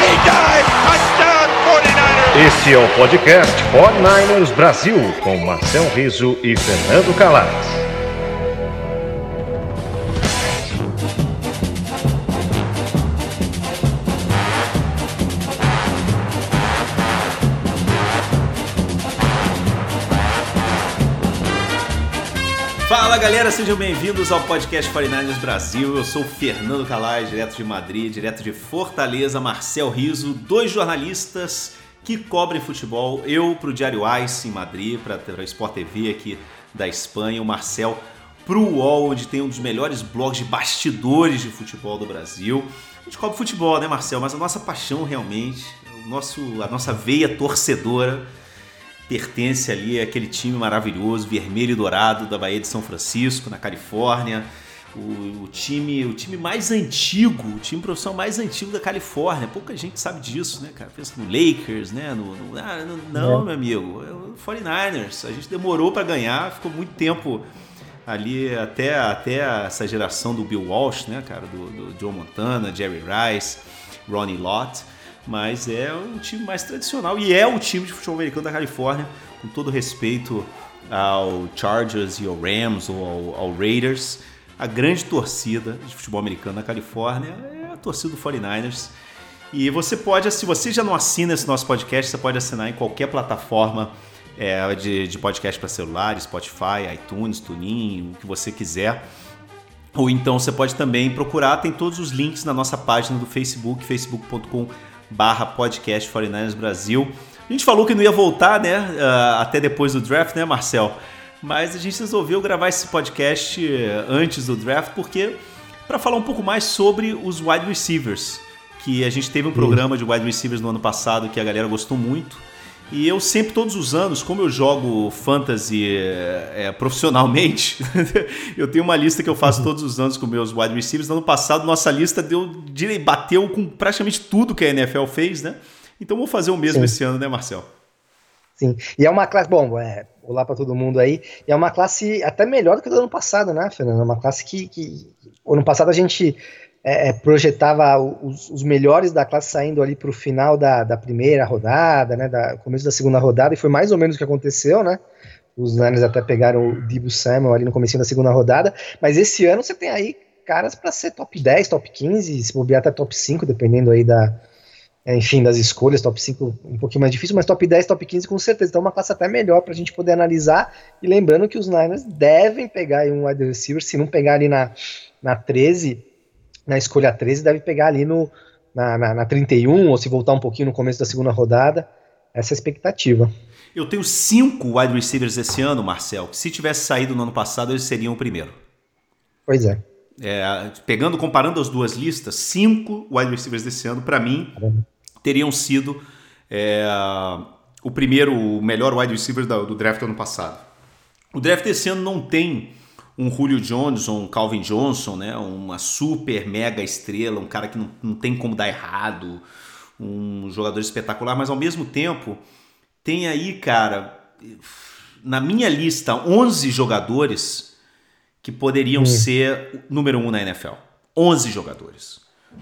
He dives, touchdown 49ers. Este é o podcast 49ers Brasil, com Marcel Riso e Fernando Calais. Galera, sejam bem-vindos ao podcast 49ers Brasil. Eu sou o Fernando Calais, direto de Madrid, direto de Fortaleza, Marcel Riso, dois jornalistas que cobrem futebol. Eu para o Diário Ice em Madrid, para a Sport TV aqui da Espanha, o Marcel para o UOL, onde tem um dos melhores blogs de bastidores de futebol do Brasil. A gente cobre futebol, né, Marcel? Mas a nossa paixão realmente, o nosso, a nossa veia torcedora pertence ali àquele time maravilhoso, vermelho e dourado da Bahia de São Francisco, na Califórnia. O, o, time, o time mais antigo, o time profissional mais antigo da Califórnia. Pouca gente sabe disso, né, cara? Pensa no Lakers, né? No, no, ah, no não, é. meu amigo, é o 49ers. A gente demorou para ganhar, ficou muito tempo ali até, até essa geração do Bill Walsh, né, cara? Do, do Joe Montana, Jerry Rice, Ronnie Lott mas é o time mais tradicional e é o time de futebol americano da Califórnia, com todo respeito ao Chargers e ao Rams ou ao, ao Raiders. A grande torcida de futebol americano na Califórnia é a torcida do 49ers. E você pode, se você já não assina esse nosso podcast, você pode assinar em qualquer plataforma é, de, de podcast para celular, Spotify, iTunes, TuneIn, o que você quiser. Ou então você pode também procurar, tem todos os links na nossa página do Facebook, facebook.com barra podcast 49ers Brasil. A gente falou que não ia voltar, né, uh, até depois do draft, né, Marcel? Mas a gente resolveu gravar esse podcast eh, antes do draft porque para falar um pouco mais sobre os wide receivers, que a gente teve um programa de wide receivers no ano passado que a galera gostou muito. E eu sempre, todos os anos, como eu jogo fantasy é, profissionalmente, eu tenho uma lista que eu faço todos os anos com meus wide receivers. No ano passado, nossa lista deu, bateu com praticamente tudo que a NFL fez, né? Então vou fazer o mesmo Sim. esse ano, né, Marcel? Sim, e é uma classe, bom, é, olá para todo mundo aí, e é uma classe até melhor do que do ano passado, né, Fernando? É uma classe que, que ano passado a gente é, é, projetava os, os, melhores da classe saindo ali para o final da, da, primeira rodada, né, da começo da segunda rodada, e foi mais ou menos o que aconteceu, né? Os Niners até pegaram o Debo Samuel ali no começo da segunda rodada, mas esse ano você tem aí caras para ser top 10, top 15, se bobear até top 5, dependendo aí da, é, enfim, das escolhas, top 5 um pouquinho mais difícil, mas top 10, top 15 com certeza. Então, uma classe até melhor para a gente poder analisar. E lembrando que os Niners devem pegar um wide receiver, se não pegar ali na, na 13, na escolha 13, deve pegar ali no, na, na, na 31, ou se voltar um pouquinho no começo da segunda rodada. Essa é a expectativa. Eu tenho cinco wide receivers esse ano, Marcel, que se tivesse saído no ano passado, eles seriam o primeiro. Pois é. é pegando, comparando as duas listas, cinco wide receivers desse ano, para mim, teriam sido é, o primeiro, o melhor wide receiver do, do draft do ano passado. O draft desse ano não tem um Julio Jones ou um Calvin Johnson, né? uma super mega estrela, um cara que não, não tem como dar errado, um jogador espetacular, mas ao mesmo tempo tem aí, cara, na minha lista, 11 jogadores que poderiam hum. ser número um na NFL. 11 jogadores.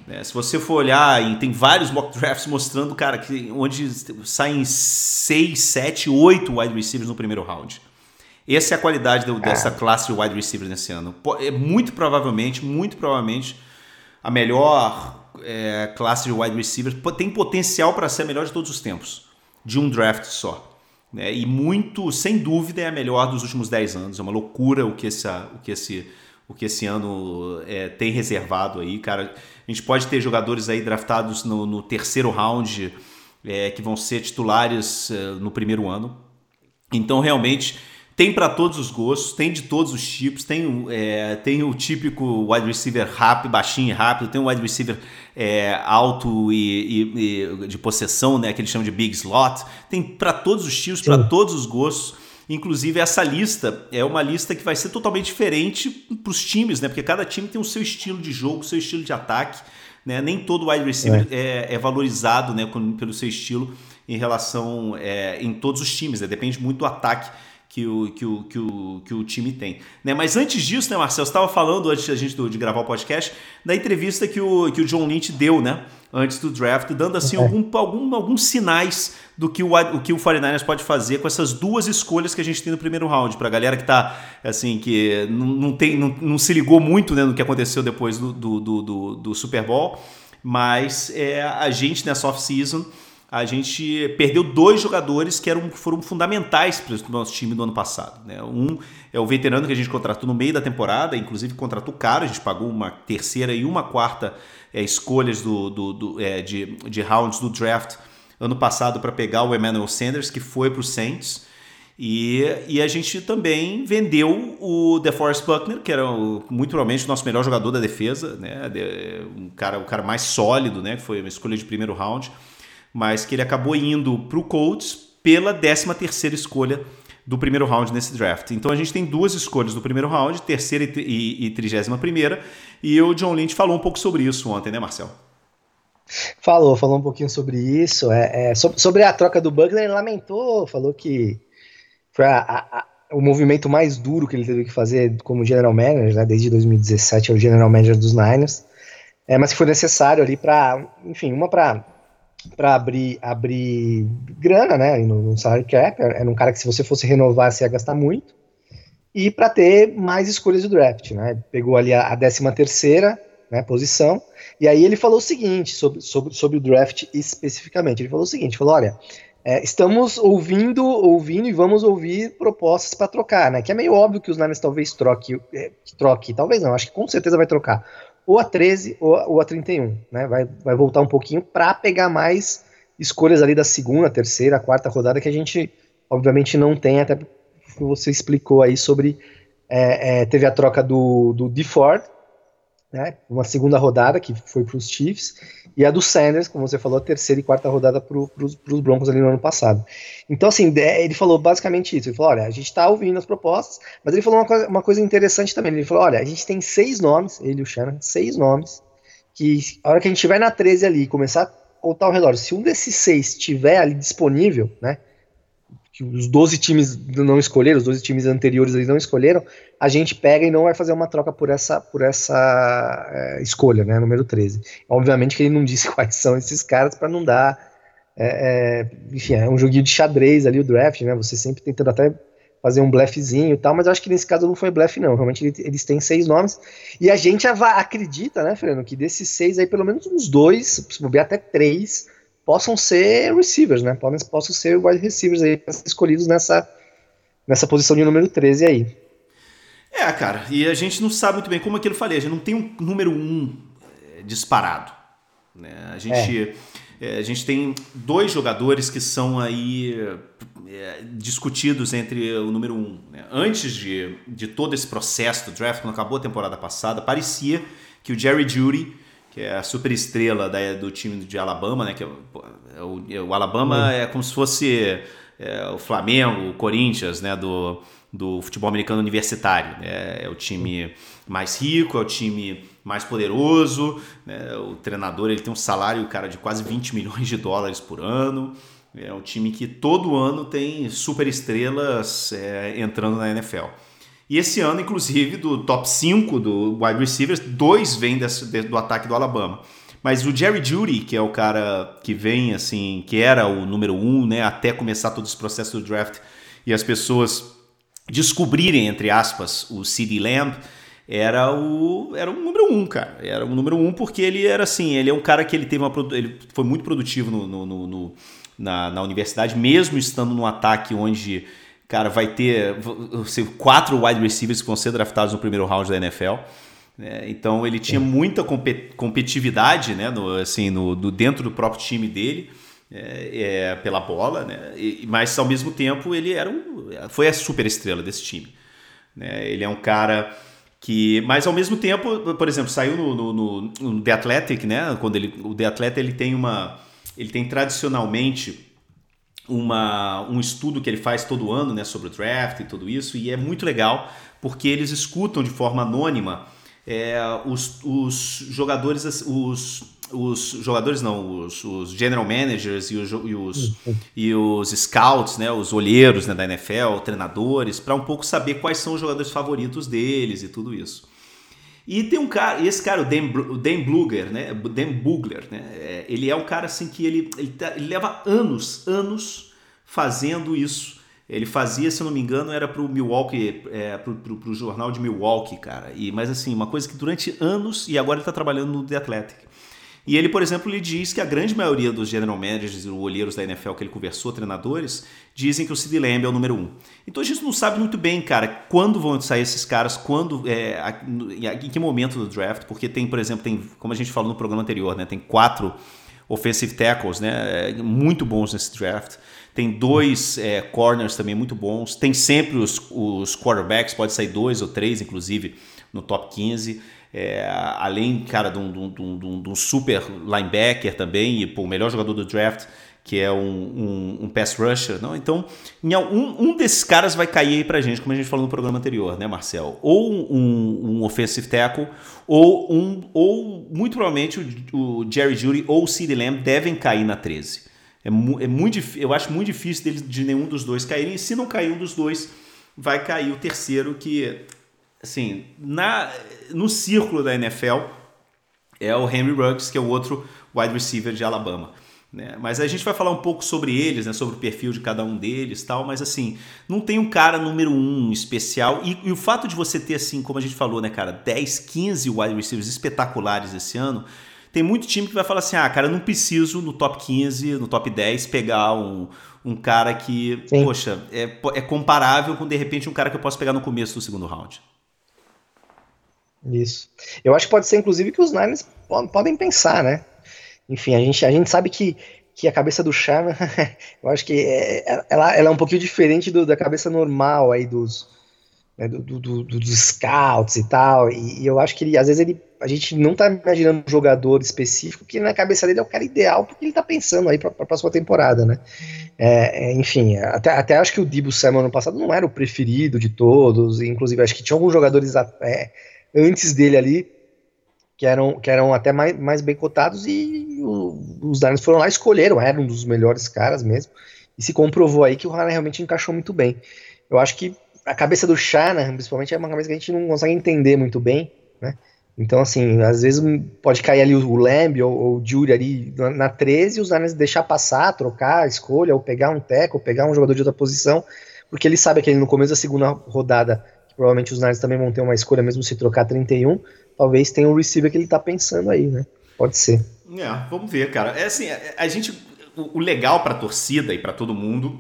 Né? Se você for olhar, e tem vários mock drafts mostrando, cara, que onde saem 6, 7, 8 wide receivers no primeiro round. Essa é a qualidade do, dessa classe de wide receiver nesse ano. É muito provavelmente, muito provavelmente, a melhor é, classe de wide receivers tem potencial para ser a melhor de todos os tempos, de um draft só. Né? E muito, sem dúvida, é a melhor dos últimos 10 anos. É uma loucura o que esse, o que esse, o que esse ano é, tem reservado aí, cara. A gente pode ter jogadores aí draftados no, no terceiro round é, que vão ser titulares é, no primeiro ano. Então, realmente, tem para todos os gostos, tem de todos os tipos. Tem, é, tem o típico wide receiver rápido, baixinho e rápido, tem o wide receiver é, alto e, e, e, de possessão, né, que eles chamam de big slot. Tem para todos os tipos, para todos os gostos. Inclusive, essa lista é uma lista que vai ser totalmente diferente para os times, né? Porque cada time tem o seu estilo de jogo, o seu estilo de ataque. Né? Nem todo wide receiver é, é, é valorizado né, pelo seu estilo em relação é, em todos os times. Né? Depende muito do ataque que o, que o, que o, que o time tem. Né? Mas antes disso, né, Marcelo, você estava falando, antes da gente de gravar o podcast, da entrevista que o, que o John Lynch deu, né? Antes do draft, dando assim algum, algum, alguns sinais do que o, o que o 49ers pode fazer com essas duas escolhas que a gente tem no primeiro round. Para a galera que tá assim, que não, não, tem, não, não se ligou muito né, no que aconteceu depois do, do, do, do Super Bowl, mas é, a gente nessa off-season a gente perdeu dois jogadores que eram, foram fundamentais para o nosso time do ano passado. Né? Um é o veterano que a gente contratou no meio da temporada, inclusive contratou caro, a gente pagou uma terceira e uma quarta é, escolhas do, do, do é, de, de rounds do draft ano passado para pegar o Emmanuel Sanders, que foi para o Saints. E, e a gente também vendeu o DeForest Buckner, que era o, muito provavelmente o nosso melhor jogador da defesa, né? um cara, o cara mais sólido, né? que foi uma escolha de primeiro round mas que ele acabou indo para o Colts pela 13 terceira escolha do primeiro round nesse draft. Então a gente tem duas escolhas do primeiro round, terceira e trigésima primeira, e o John Lynch falou um pouco sobre isso ontem, né, Marcel? Falou, falou um pouquinho sobre isso. É, é sobre, a troca do Buckner, ele lamentou, falou que foi a, a, o movimento mais duro que ele teve que fazer como general manager, né, desde 2017 é o general manager dos Niners, é, mas que foi necessário ali para, enfim, uma para para abrir, abrir grana, né, no, no salary cap, era um cara que se você fosse renovar, você ia gastar muito, e para ter mais escolhas de draft, né, pegou ali a, a 13 terceira, né, posição, e aí ele falou o seguinte, sobre, sobre, sobre o draft especificamente, ele falou o seguinte, falou, olha, é, estamos ouvindo, ouvindo e vamos ouvir propostas para trocar, né? Que é meio óbvio que os Niners talvez troque, é, troque, talvez não, acho que com certeza vai trocar ou a 13 ou, ou a 31, né? Vai, vai voltar um pouquinho para pegar mais escolhas ali da segunda, terceira, quarta rodada que a gente obviamente não tem, até porque você explicou aí sobre é, é, teve a troca do, do DeFord, né? Uma segunda rodada que foi para os Chiefs e a do Sanders, como você falou, a terceira e quarta rodada para os Broncos ali no ano passado. Então, assim, ele falou basicamente isso. Ele falou: olha, a gente está ouvindo as propostas, mas ele falou uma coisa, uma coisa interessante também. Ele falou: olha, a gente tem seis nomes, ele e o Shannon, seis nomes, que a hora que a gente estiver na 13 ali e começar a contar ao redor, se um desses seis estiver ali disponível, né? Que os 12 times não escolheram, os 12 times anteriores eles não escolheram, a gente pega e não vai fazer uma troca por essa, por essa é, escolha, né, número 13. Obviamente que ele não disse quais são esses caras para não dar, é, é, enfim, é um joguinho de xadrez ali o draft, né, você sempre tentando até fazer um blefezinho e tal, mas eu acho que nesse caso não foi blefe não, realmente eles têm seis nomes, e a gente acredita, né, Fernando, que desses seis aí pelo menos uns dois, se bobear até três, possam ser receivers, né? Podem, possam ser wide receivers aí escolhidos nessa, nessa posição de número 13 aí. É, cara, e a gente não sabe muito bem, como aquilo falei, a gente não tem um número um é, disparado. Né? A, gente, é. É, a gente tem dois jogadores que são aí é, discutidos entre o número um. Né? Antes de, de todo esse processo do draft, quando acabou a temporada passada, parecia que o Jerry Judy que é a super estrela da, do time de Alabama, né? Que é, é o, é o, Alabama é como se fosse é, o Flamengo, o Corinthians, né? Do, do futebol americano universitário. Né? É o time mais rico, é o time mais poderoso. Né? O treinador ele tem um salário, cara, de quase 20 milhões de dólares por ano. É um time que todo ano tem super estrelas é, entrando na NFL. E esse ano, inclusive, do top 5 do wide receivers, dois vêm desse, do ataque do Alabama. Mas o Jerry Judy, que é o cara que vem, assim, que era o número um, né, até começar todo esse processo do draft e as pessoas descobrirem, entre aspas, o CD Lamb, era o era um número um, cara. Era um número um porque ele era assim, ele é um cara que ele teve uma ele foi muito produtivo no, no, no na, na universidade, mesmo estando num ataque onde cara vai ter quatro wide receivers que vão ser draftados no primeiro round da NFL. É, então ele tinha muita competitividade, né, no, assim, no, no, dentro do próprio time dele. É, é, pela bola, né? E, mas ao mesmo tempo ele era um, foi a super estrela desse time. Né? Ele é um cara que, mas ao mesmo tempo, por exemplo, saiu no, no, no, The Athletic, né? Quando ele, o The Athletic ele tem uma, ele tem tradicionalmente uma, um estudo que ele faz todo ano, né? Sobre o draft e tudo isso e é muito legal porque eles escutam de forma anônima é, os, os jogadores, os os jogadores não, os, os general managers e os, e os, e os scouts, né, os olheiros né, da NFL, treinadores, para um pouco saber quais são os jogadores favoritos deles e tudo isso. E tem um cara, esse cara, o Dan, o Dan Bluger, né, Dan Bugler, né, é, ele é um cara assim que ele, ele, tá, ele leva anos, anos fazendo isso. Ele fazia, se eu não me engano, era para o Milwaukee, é, para o jornal de Milwaukee, cara. E, mas assim, uma coisa que durante anos, e agora ele está trabalhando no The Athletic. E ele, por exemplo, lhe diz que a grande maioria dos general managers e olheiros da NFL que ele conversou, treinadores, dizem que o Sid Lamb é o número um. Então a gente não sabe muito bem, cara, quando vão sair esses caras, quando, é, em que momento do draft, porque tem, por exemplo, tem, como a gente falou no programa anterior, né, tem quatro offensive tackles, né, muito bons nesse draft. Tem dois é, corners também muito bons. Tem sempre os, os quarterbacks, pode sair dois ou três, inclusive, no top 15. É, além, cara, de um, de, um, de um, super linebacker também, e pô, o melhor jogador do draft, que é um, um, pass rusher. Não? Então, um, desses caras vai cair aí pra gente, como a gente falou no programa anterior, né, Marcel? Ou um, offensive tackle, ou, um, ou muito provavelmente o, o Jerry Judy ou o CeeDee Lamb devem cair na 13. É, é muito, eu acho muito difícil deles, de nenhum dos dois caírem. E se não cair um dos dois, vai cair o terceiro, que assim, na, no círculo da NFL é o Henry Ruggs, que é o outro wide receiver de Alabama. Né? Mas a gente vai falar um pouco sobre eles, né? sobre o perfil de cada um deles tal, mas assim, não tem um cara número um especial. E, e, o fato de você ter, assim, como a gente falou, né, cara, 10, 15 wide receivers espetaculares esse ano, tem muito time que vai falar assim: ah, cara, eu não preciso no top 15, no top 10 pegar um, um cara que, Sim. poxa, é, é comparável com de repente um cara que eu posso pegar no começo do segundo round. Isso. Eu acho que pode ser, inclusive, que os Niners podem pensar, né? Enfim, a gente, a gente sabe que, que a cabeça do Sharma, eu acho que é, é, ela, ela é um pouquinho diferente do, da cabeça normal aí dos, né, do, do, do, dos scouts e tal. E, e, eu acho que ele, às vezes ele, a gente não tá imaginando um jogador específico que na cabeça dele é o cara ideal, porque ele tá pensando aí pra, pra próxima temporada, né? É, é, enfim, até, até acho que o Dibu Samuel ano passado não era o preferido de todos, inclusive acho que tinha alguns jogadores é, antes dele ali, que eram, que eram até mais, mais bem cotados, e o, os Diners foram lá escolheram, era um dos melhores caras mesmo, e se comprovou aí que o Hana realmente encaixou muito bem. Eu acho que a cabeça do Shanahan, principalmente, é uma cabeça que a gente não consegue entender muito bem, né? Então, assim, às vezes pode cair ali o Lamb ou, ou o Jury ali na, na 13 e os Niners deixar passar, trocar a escolha, ou pegar um teco, ou pegar um jogador de outra posição, porque ele sabe que ele no começo da segunda rodada provavelmente os Niners também vão ter uma escolha mesmo se trocar 31, talvez tenha um receiver que ele tá pensando aí, né? Pode ser. É, vamos ver, cara. É assim, a gente o, legal para torcida e para todo mundo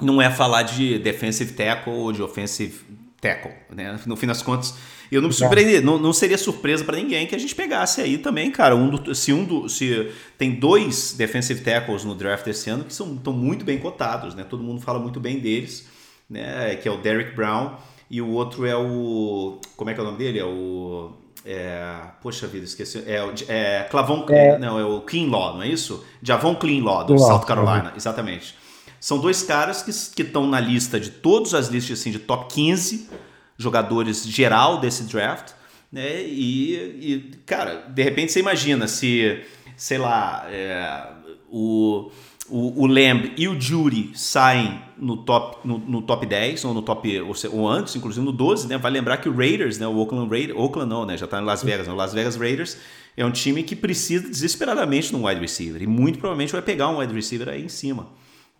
não é falar de defensive tackle ou de offensive tackle, né? No fim das contas, eu não me surpreendi, não, não seria surpresa para ninguém que a gente pegasse aí também, cara. Um do, se um do, se tem dois defensive tackles no draft desse ano que são estão muito bem cotados, né? Todo mundo fala muito bem deles, né? Que é o Derrick Brown e o outro é o. Como é que é o nome dele? É o. É, poxa vida, esqueci. É, é Clavon. É. Não, é o Cleanlaw, não é isso? Javon Cleanlaw, do South Carolina, uhum. exatamente. São dois caras que estão na lista de todas as listas assim, de top 15 jogadores geral desse draft. Né? E, e cara, de repente você imagina se, sei lá, é, o o, o Lamb e o Jury saem no top, no, no, top 10, ou no top, ou, ou, antes, inclusive no 12, né? Vai lembrar que o Raiders, né? O Oakland Raiders, Oakland não, né? Já tá em Las Vegas, né? O Las Vegas Raiders é um time que precisa desesperadamente de um wide receiver. E muito provavelmente vai pegar um wide receiver aí em cima.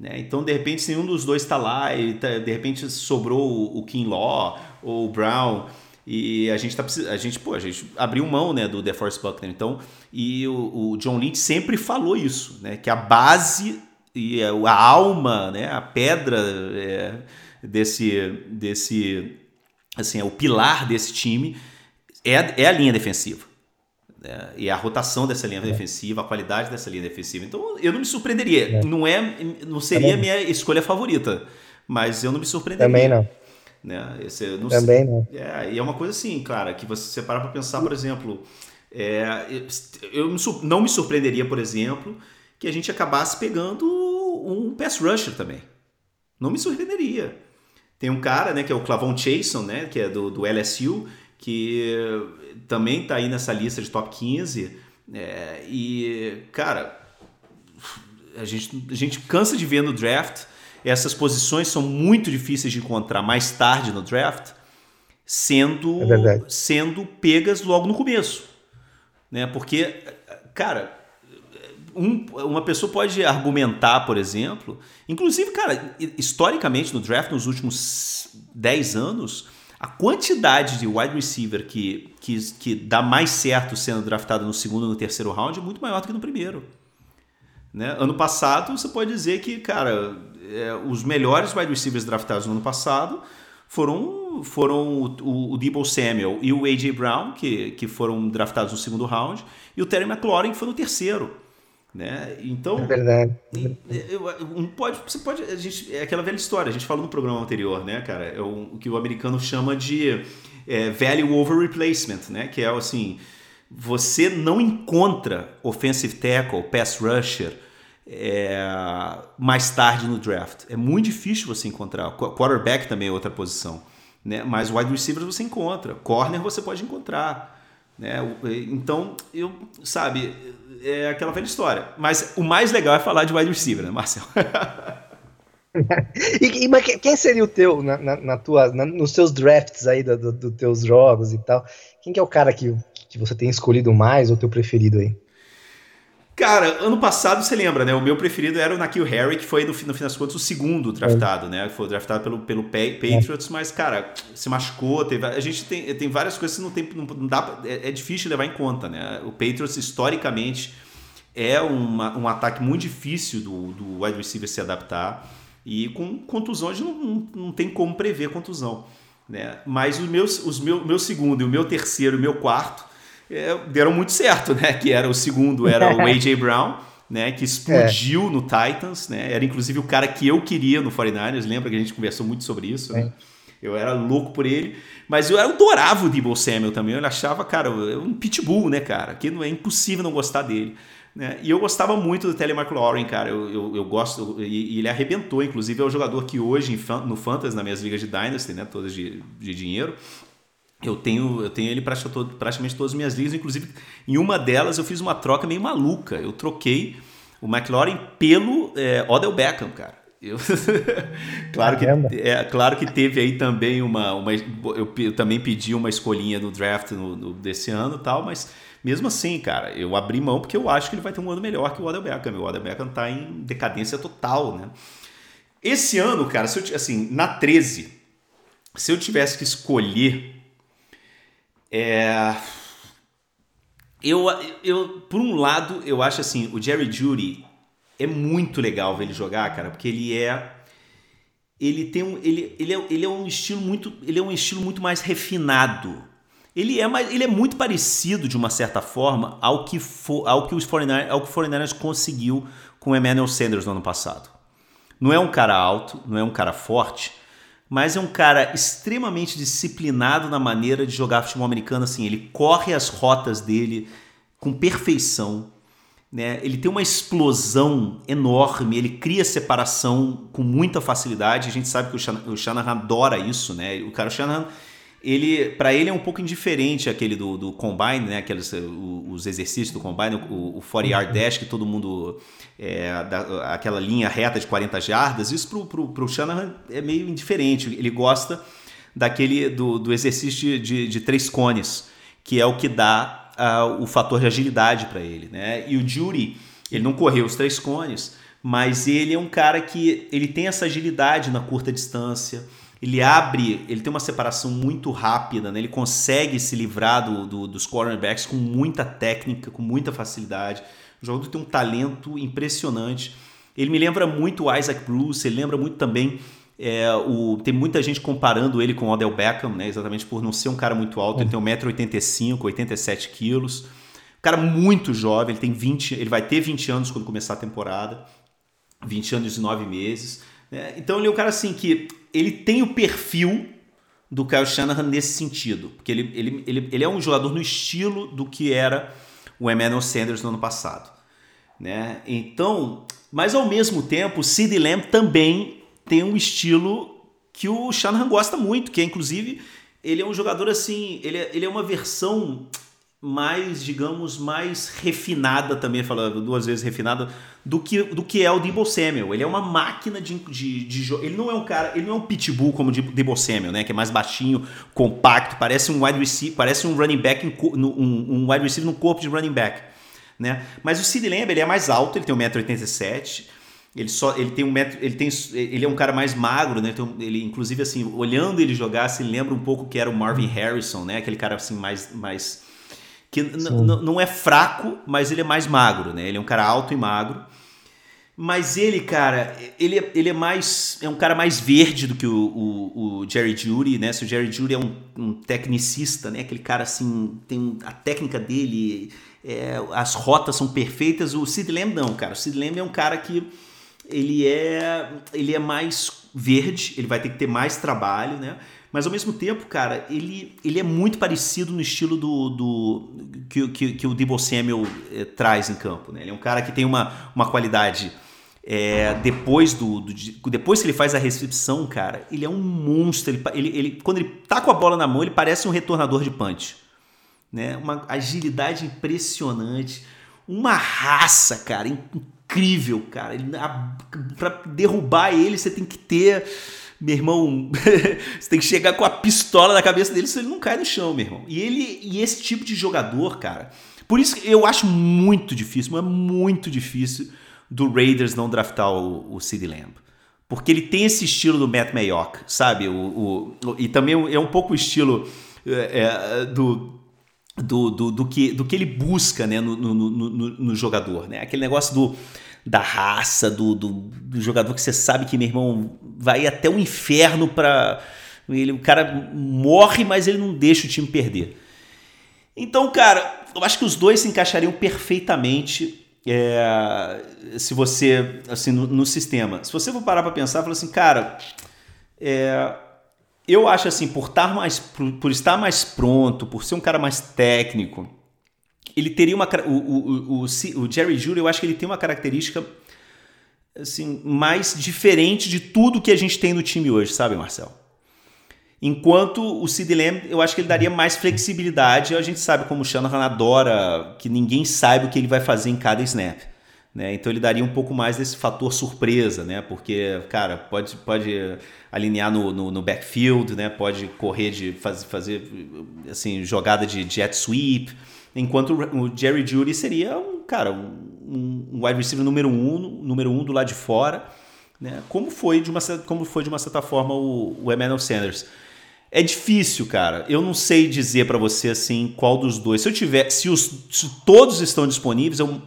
Né? Então, de repente, se um dos dois está lá e tá, de repente sobrou o, King Law ou o Brown E a gente tá a gente, pô, a gente abriu mão, né, do DeForest Buckner. Então, e o, o, John Lynch sempre falou isso, né, que a base e a, a alma, né, a pedra é, desse desse assim, é o pilar desse time é, é a linha defensiva. Né? E a rotação dessa linha é. defensiva, a qualidade dessa linha defensiva. Então, eu não me surpreenderia. É. Não, é, não seria a minha escolha favorita, mas eu não me surpreenderia. Também não. Né? Esse, não Também não. É, e é uma coisa assim, cara, que você separa para pensar, por exemplo, é, eu não me surpreenderia, por exemplo, que a gente acabasse pegando um pass rusher também. Não me surpreenderia. Tem um cara, né, que é o Clavon Chason, né, que é do, do LSU, que também tá aí nessa lista de top 15. É, e, cara, a gente, a gente cansa de ver no draft. Essas posições são muito difíceis de encontrar mais tarde no draft, sendo, é sendo pegas logo no começo. Né? Porque, cara, um, uma pessoa pode argumentar, por exemplo, inclusive, cara, historicamente no draft, nos últimos 10 anos, a quantidade de wide receiver que, que, que dá mais certo sendo draftado no segundo e no terceiro round é muito maior do que no primeiro. Né? Ano passado, você pode dizer que, cara, é, os melhores wide receivers draftados no ano passado foram, foram o, o, o Debo Samuel e o A.J. Brown, que, que foram draftados no segundo round, e o Terry McLaurin, que foi no terceiro. Né? Então, é verdade. Um, pode, você pode, a gente, é aquela velha história, a gente falou no programa anterior, né, cara? É o, o que o americano chama de é, value over replacement, né? Que é assim, você não encontra offensive tackle, pass rusher é, mais tarde no draft. É muito difícil você encontrar. Quarterback também é outra posição, né? Mas wide receivers você encontra, corner você pode encontrar. Né? Então, eu, sabe, é aquela velha história. Mas o mais legal é falar de wide receiver, né, Marcel? e, mas quem seria o teu, na, na tua, na, nos seus drafts aí dos do, do teus jogos e tal? Quem que é o cara que, que você tem escolhido mais ou teu preferido aí? Cara, ano passado você lembra, né? O meu preferido era o Nakil Harry, que foi no, no fim das contas o segundo draftado, é. né? Foi draftado pelo, pelo Patriots, é. mas, cara, se machucou. Teve, a gente tem, tem várias coisas que não, tem, não, dá. É, é, difícil levar em conta, né? O Patriots, historicamente, é uma, um ataque muito difícil do, do wide receiver se adaptar. E com contusão, a gente não, não, não tem como prever contusão. Né? Mas os meus, os meu, meu segundo e o meu terceiro e o meu quarto é, deram muito certo, né? Que era o segundo, era o A.J. Brown, né? Que explodiu é. no Titans, né? Era inclusive o cara que eu queria no 49ers, lembra que a gente conversou muito sobre isso, né? Eu era louco por ele, mas eu adorava o Debo Samuel também. Eu achava, cara, um pitbull, né, cara? Que não é impossível não gostar dele. Né? E eu gostava muito do Telly McLaurin, cara. Eu, eu, eu gosto, e, e, ele arrebentou, inclusive é o jogador que hoje no Fantasy, nas minhas ligas de Dynasty, né, todas de, de dinheiro, eu tenho, eu tenho ele praticamente, todas as minhas ligas, inclusive em uma delas eu fiz uma troca meio maluca. Eu troquei o McLaurin pelo é, Odell Beckham, cara. Eu, claro, que, é, claro que teve aí também uma. uma eu, eu também pedi uma escolhinha no draft no, no, desse ano tal, mas mesmo assim, cara, eu abri mão porque eu acho que ele vai ter um ano melhor que o Odell Beckham. O Odell Beckham tá em decadência total, né? Esse ano, cara, se eu, assim, na 13, se eu tivesse que escolher é... Eu, eu, por um lado, eu acho assim, o Jerry Judy é muito legal ver ele jogar, cara, porque ele é ele tem um ele, ele, é, ele é um estilo muito ele é um estilo muito mais refinado. Ele é mais, ele é muito parecido de uma certa forma ao que for, ao que os 49ers, ao que o 49ers conseguiu com o Emmanuel Sanders no ano passado. Não é um cara alto, não é um cara forte, mas é um cara extremamente disciplinado na maneira de jogar futebol americano. Assim, ele corre as rotas dele com perfeição. Né? Ele tem uma explosão enorme, ele cria separação com muita facilidade. A gente sabe que o, Shan o Shanahan adora isso, né? O cara o Shanahan ele para ele é um pouco indiferente aquele do, do combine, né? Aqueles os exercícios do combine, o, o 40 yard dash que todo mundo é, da, aquela linha reta de 40 jardas. Isso pro, pro, pro Shanahan é meio indiferente. Ele gosta daquele do, do exercício de, de, de três cones, que é o que dá uh, o fator de agilidade para ele, né? E o Jury, ele não correu os três cones, mas ele é um cara que ele tem essa agilidade na curta distância ele abre, ele tem uma separação muito rápida, né? ele consegue se livrar do, do, dos cornerbacks com muita técnica, com muita facilidade. O jogador tem um talento impressionante. Ele me lembra muito o Isaac Bruce, ele lembra muito também. É, o, tem muita gente comparando ele com o Odell Beckham, né? exatamente por não ser um cara muito alto. Ele tem 1,85m, 87 quilos. Um cara muito jovem, ele tem 20, ele vai ter 20 anos quando começar a temporada. 20 anos e 9 meses. Né? Então ele é um cara assim que ele tem o perfil do Kyle Shanahan nesse sentido, porque ele, ele, ele, ele é um jogador no estilo do que era o Emmanuel Sanders no ano passado. Né? Então, mas ao mesmo tempo, o Sid Lamb também tem um estilo que o Shanahan gosta muito, que é inclusive ele é um jogador assim, ele é, ele é uma versão mais, digamos, mais refinada também, falando duas vezes refinada, do que, do que é o Debo Samuel. Ele é uma máquina de, de, de Ele não é um cara, ele não é um pitbull como o Debo Samuel, né? Que é mais baixinho, compacto, parece um wide receiver, parece um running back, um, um wide receiver no corpo de running back, né? Mas o Sid Lamb, ele é mais alto, ele tem 1,87m, ele só ele tem um metro, ele tem ele é um cara mais magro, né? Então, ele inclusive assim, olhando ele jogar, se lembra um pouco que era o Marvin Harrison, né? Aquele cara assim mais mais que não é fraco, mas ele é mais magro, né? Ele é um cara alto e magro. Mas ele, cara, ele, é, ele é mais. É um cara mais verde do que o, o, o Jerry Judy, né? Se o Jerry Judy é um, um, tecnicista, né? Aquele cara assim, tem a técnica dele, é, as rotas são perfeitas. O Sid Lamb não, cara. O Sid Lamb é um cara que ele é, ele é mais verde, ele vai ter que ter mais trabalho, né? Mas ao mesmo tempo, cara, ele, ele é muito parecido no estilo do, do que, que, que o Debo Samuel é, traz em campo. Né? Ele é um cara que tem uma, uma qualidade. É, depois do, do, depois que ele faz a recepção, cara, ele é um monstro. Ele, ele, ele, quando ele tá com a bola na mão, ele parece um retornador de punch. Né? Uma agilidade impressionante, uma raça, cara, incrível, cara. Para derrubar ele, você tem que ter meu irmão, você tem que chegar com a pistola na cabeça dele, senão ele não cai no chão, meu irmão. E ele e esse tipo de jogador, cara. Por isso que eu acho muito difícil, mas muito difícil do Raiders não draftar o, o CD Lamb. Porque ele tem esse estilo do Matt Mayock, sabe? O, o, o e também é um pouco o estilo é, é, do, do, do, do, que, do que ele busca né, no, no, no, no jogador. Né? Aquele negócio do da raça, do, do, do, jogador que você sabe que, meu irmão, vai até o inferno para ele, o cara morre, mas ele não deixa o time perder. Então, cara, eu acho que os dois se encaixariam perfeitamente é, se você, assim, no, no, sistema. Se você for parar para pensar, falar assim, cara, é, eu acho assim, por estar mais, por, por estar mais pronto, por ser um cara mais técnico, ele teria uma. O, o, o, o Jerry Judy, eu acho que ele tem uma característica assim, mais diferente de tudo que a gente tem no time hoje, sabe, Marcel? Enquanto o Sid Lamb, eu acho que ele daria mais flexibilidade. A gente sabe como o Shanahan adora que ninguém saiba o que ele vai fazer em cada snap. Né? Então ele daria um pouco mais desse fator surpresa, né? Porque, cara, pode, pode alinhar no, no, no backfield, né? Pode correr de fazer, fazer assim, jogada de jet sweep. Enquanto o Jerry Judy seria um, cara, um, um wide receiver número um, número um do lado de fora, né? Como foi de uma, como foi de uma certa forma o, o Emmanuel Sanders. É difícil, cara. Eu não sei dizer para você assim qual dos dois. Se eu tiver, se, os, se todos estão disponíveis, eu,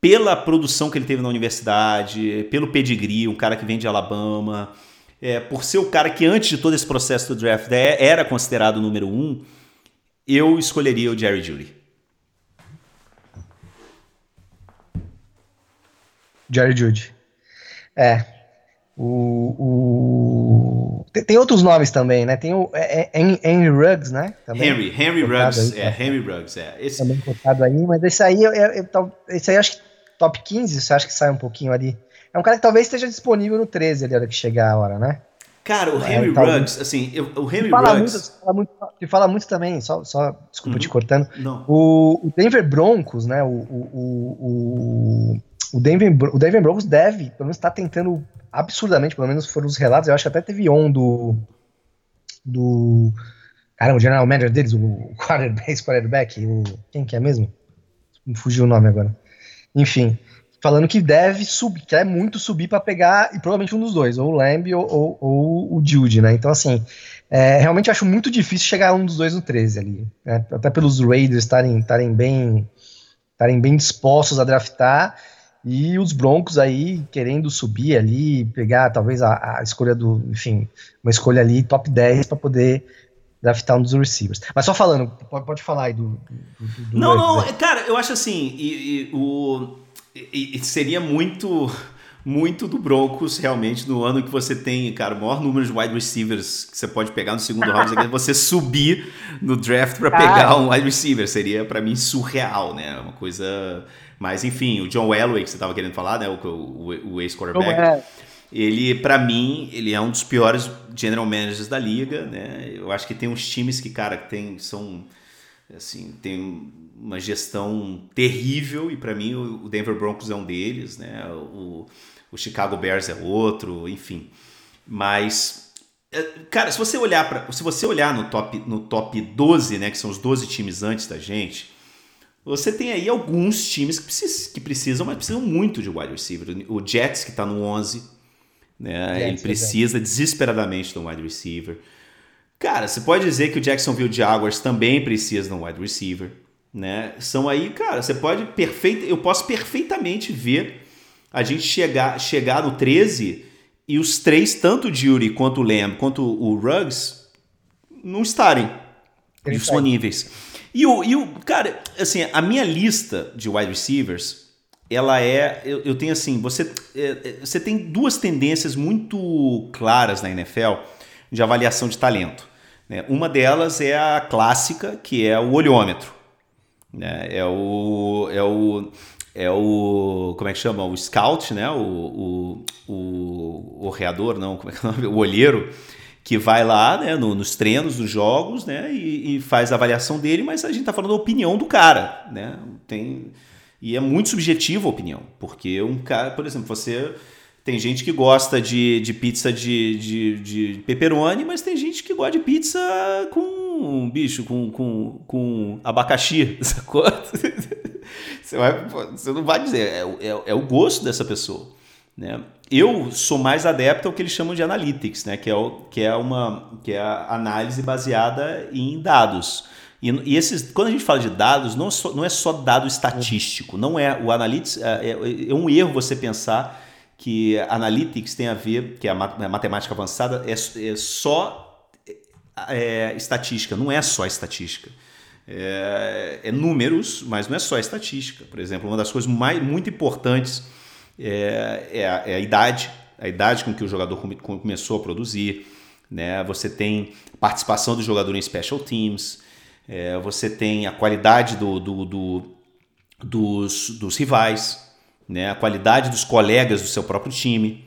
pela produção que ele teve na universidade, pelo pedigree, um cara que vem de Alabama, é, por ser o cara que antes de todo esse processo do draft é, era considerado número um, eu escolheria o Jerry Judy. Jerry Judy. É. O, o... Tem, tem, outros nomes também, né? Tem o é, é, Henry Ruggs, né? Também Henry, Henry Ruggs, aí, é, tá? Henry Ruggs, é. Esse... Também cotado aí, mas esse aí, esse aí acho que top 15, você acha que sai um pouquinho ali? É um cara que talvez esteja disponível no 13 ali, a hora que chegar a hora, né? Cara, o é, Henry é, Ruggs, assim, eu, o Henry fala Ruggs... Muito, fala muito, fala muito também, só, só desculpa uhum. te cortando. Não. O, o, Denver Broncos, né, o, o, o, Denver, o Denver Broncos deve, pelo menos está tentando absurdamente, pelo menos foram os relatos, eu acho que até teve on do... do Caramba, o general manager deles, o quarterback, quarterback o, quem que é mesmo? Me fugiu o nome agora. Enfim, falando que deve subir, quer muito subir para pegar, e provavelmente um dos dois, ou o Lamb ou, ou, ou o Jude, né? Então, assim, é, realmente acho muito difícil chegar a um dos dois no 13 ali. Né? Até pelos Raiders estarem bem, bem dispostos a draftar. E os Broncos aí querendo subir ali, pegar talvez a, a escolha do, enfim, uma escolha ali top 10 para poder draftar um dos receivers. Mas só falando, pode, pode falar aí do. do, do não, não, cara, eu acho assim, e, e o, e, e seria muito muito do Broncos realmente no ano que você tem, cara, o maior número de wide receivers que você pode pegar no segundo round, é você subir no draft para pegar um wide receiver. Seria para mim surreal, né? Uma coisa. Mas enfim, o John Elway que você estava querendo falar, né? O, o, o ex-quarterback. Ele, para mim, ele é um dos piores general managers da liga, né? Eu acho que tem uns times que, cara, tem, são assim, tem uma gestão terrível e para mim o Denver Broncos é um deles, né? O, o Chicago Bears é outro, enfim. Mas é, cara, se você olhar para, se você olhar no top no top 12, né, que são os 12 times antes da gente, você tem aí alguns times que, precis, que precisam, mas precisam muito de wide receiver. O Jets que está no 11, né? Jets, ele precisa desesperadamente de um wide receiver. Cara, você pode dizer que o Jacksonville Jaguars também precisa de um wide receiver, né? São aí, cara, você pode perfeito, eu posso perfeitamente ver a gente chegar, chegar no 13 e os três, tanto o Jury quanto o Lamb quanto o Ruggs, não estarem disponíveis. E o, e o, cara, assim, a minha lista de wide receivers, ela é, eu, eu tenho assim, você, é, é você tem duas tendências muito claras na NFL de avaliação de talento. Né? Uma delas é a clássica, que é o olhômetro. Né? É o, é o é o. Como é que chama? O scout, né? O, o, o, o reador, não, como é que é o nome? O olheiro, que vai lá né, no, nos treinos, nos jogos, né? E, e, faz a avaliação dele, mas a gente está falando da opinião do cara, né? Tem, e é muito subjetiva a opinião, porque um cara, por exemplo, você. Tem gente que gosta de, de pizza de, de, de pepperoni, mas tem gente que gosta de pizza com bicho, com, com, com abacaxi, sacou? Você, vai, você não vai dizer, é, é, é o gosto dessa pessoa. Né? Eu sou mais adepto ao que eles chamam de analytics, né? que, é o, que, é uma, que é a análise baseada em dados. E, esses, quando a gente fala de dados, não, só, não é só dado estatístico, não é o analytics, é, é, é um erro você pensar que analytics tem a ver, que é a matemática avançada, é, é só é, estatística, não é só estatística é, é, números, mas não é só estatística. Por exemplo, uma das coisas mais, muito importantes é, é, a, é a idade, a idade com que o jogador come, começou a produzir. Né? Você tem participação do jogador em special teams, é, você tem a qualidade do, do, do, dos, dos rivais, né? a qualidade dos colegas do seu próprio time.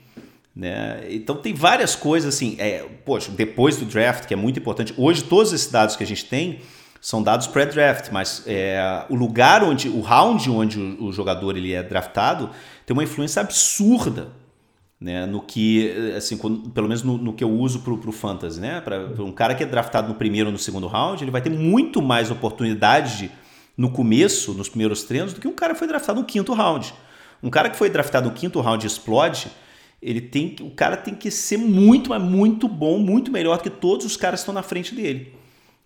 Né? Então tem várias coisas assim. É, poxa, depois do draft, que é muito importante. Hoje, todos esses dados que a gente tem são dados pré-draft, mas é, o lugar onde, o round onde o, o, jogador ele é draftado tem uma influência absurda, né, no que, assim, quando, pelo menos no, no, que eu uso para o fantasy, né, para um cara que é draftado no primeiro ou no segundo round, ele vai ter muito mais oportunidade no começo, nos primeiros treinos, do que um cara que foi draftado no quinto round. Um cara que foi draftado no quinto round e explode, ele tem, o cara tem que ser muito, mas muito bom, muito melhor do que todos os caras que estão na frente dele.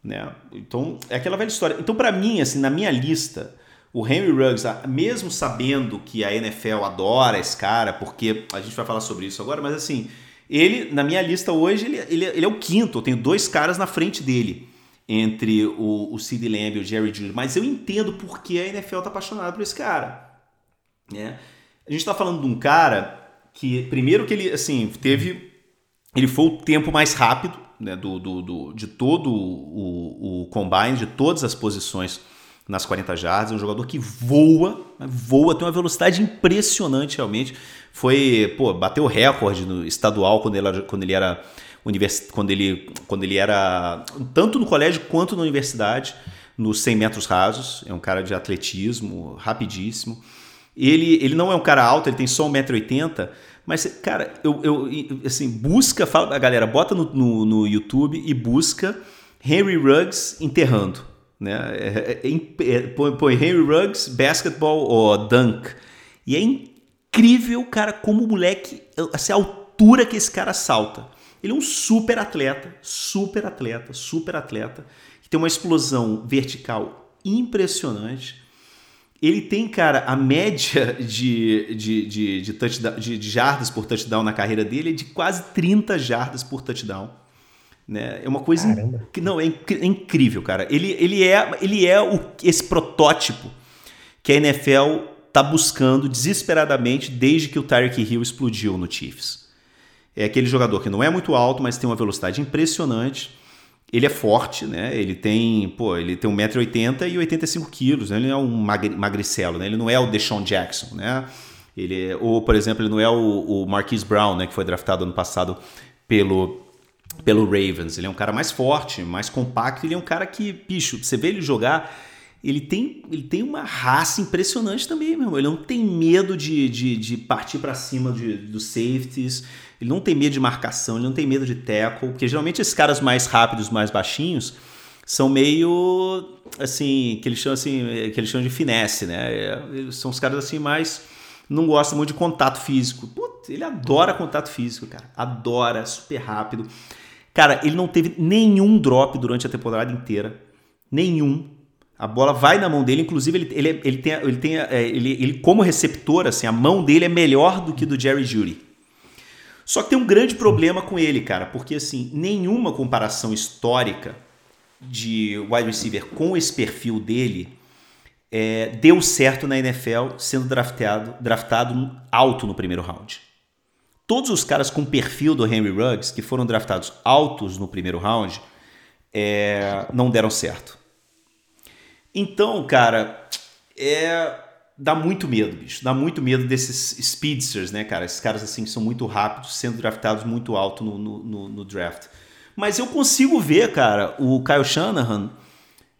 Né? Então, é aquela velha história. Então, para mim, assim, na minha lista, o Henry Ruggs, mesmo sabendo que a NFL adora esse cara, porque a gente vai falar sobre isso agora, mas assim, ele, na minha lista hoje, ele, ele, ele é o quinto. Eu tenho dois caras na frente dele, entre o, o Sid Lamb e o Jerry Judy. Mas eu entendo porque a NFL tá apaixonada por esse cara. Né? A gente tá falando de um cara que, primeiro que ele, assim, teve... Ele foi o tempo mais rápido né, do, do, do, de todo o, o combine, de todas as posições nas 40 jardas. É um jogador que voa, voa, tem uma velocidade impressionante realmente. Foi, pô, bateu recorde no estadual quando ele, quando ele era univers, quando ele, quando ele era tanto no colégio quanto na universidade, nos 100 metros rasos. É um cara de atletismo, rapidíssimo. Ele, ele não é um cara alto, ele tem só 1,80m, mas, cara, eu, eu assim, busca, fala, galera, bota no, no, no YouTube e busca Henry Ruggs enterrando. Né? É, é, é, é põe, põe Henry Ruggs, basketball ou dunk. E é incrível, cara, como o moleque, assim, a altura que esse cara salta. Ele é um super atleta, super atleta, super atleta, que tem uma explosão vertical impressionante. Ele tem, cara, a média de, de, de, de, touchdown, de, de jardas por touchdown na carreira dele é de quase 30 jardas por touchdown. Né? É uma coisa que não é, inc é, incrível, cara. Ele, ele é, ele é o, esse protótipo que a NFL tá buscando desesperadamente desde que o Tyreek Hill explodiu no Chiefs. É aquele jogador que não é muito alto, mas tem uma velocidade impressionante. Ele é forte, né? Ele tem, pô, ele tem 1,80m e 85 quilos, né? Ele não é um magricelo, né? Ele não é o Deshaun Jackson, né? Ele é, ou, por exemplo, ele não é o, o Marquise Brown, né? Que foi draftado ano passado pelo, pelo Ravens. Ele é um cara mais forte, mais compacto. Ele é um cara que, bicho, você vê ele jogar ele tem, ele tem uma raça impressionante também, meu irmão. Ele não tem medo de, de, de partir para cima de, dos safeties, ele não tem medo de marcação, ele não tem medo de tackle, porque geralmente esses caras mais rápidos, mais baixinhos, são meio assim, que eles chamam assim, que eles chamam de finesse, né? É, são os caras assim mais não gostam muito de contato físico. Putz, ele adora contato físico, cara. Adora, super rápido. Cara, ele não teve nenhum drop durante a temporada inteira. Nenhum a bola vai na mão dele, inclusive ele, ele, ele tem, ele, tem é, ele, ele como receptor, assim, a mão dele é melhor do que do Jerry Judy. Só que tem um grande problema com ele, cara, porque assim, nenhuma comparação histórica de wide receiver com esse perfil dele é, deu certo na NFL sendo draftado, draftado alto no primeiro round. Todos os caras com perfil do Henry Ruggs que foram draftados altos no primeiro round é, não deram certo. Então, cara, é dá muito medo, bicho. Dá muito medo desses speedsters, né, cara? Esses caras assim que são muito rápidos, sendo draftados muito alto no, no, no draft. Mas eu consigo ver, cara, o Kyle Shanahan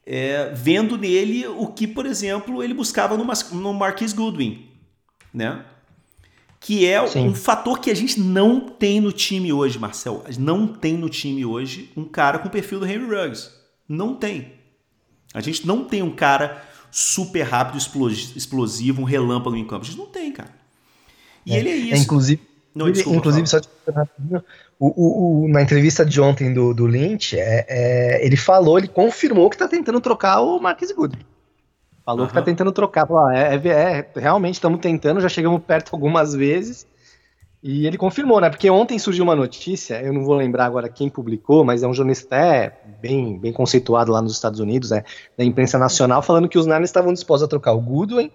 é, vendo nele o que, por exemplo, ele buscava no, no Marquis Goodwin, né? Que é Sim. um fator que a gente não tem no time hoje, Marcel. Não tem no time hoje um cara com o perfil do Henry Ruggs. Não tem. A gente não tem um cara super rápido, explosivo, um relâmpago em campo. A gente não tem, cara. E é, ele é isso. É, inclusive, não, desculpa, inclusive só o, o, o, na entrevista de ontem do, do Lynch, é, é, ele falou, ele confirmou que está tentando trocar o Marquis Goodwin. Falou uhum. que está tentando trocar. Falou, ah, é, é, é, realmente estamos tentando, já chegamos perto algumas vezes. E ele confirmou, né? Porque ontem surgiu uma notícia, eu não vou lembrar agora quem publicou, mas é um jornalista até bem, bem conceituado lá nos Estados Unidos, é, da imprensa nacional, falando que os Niners estavam dispostos a trocar o Goodwin,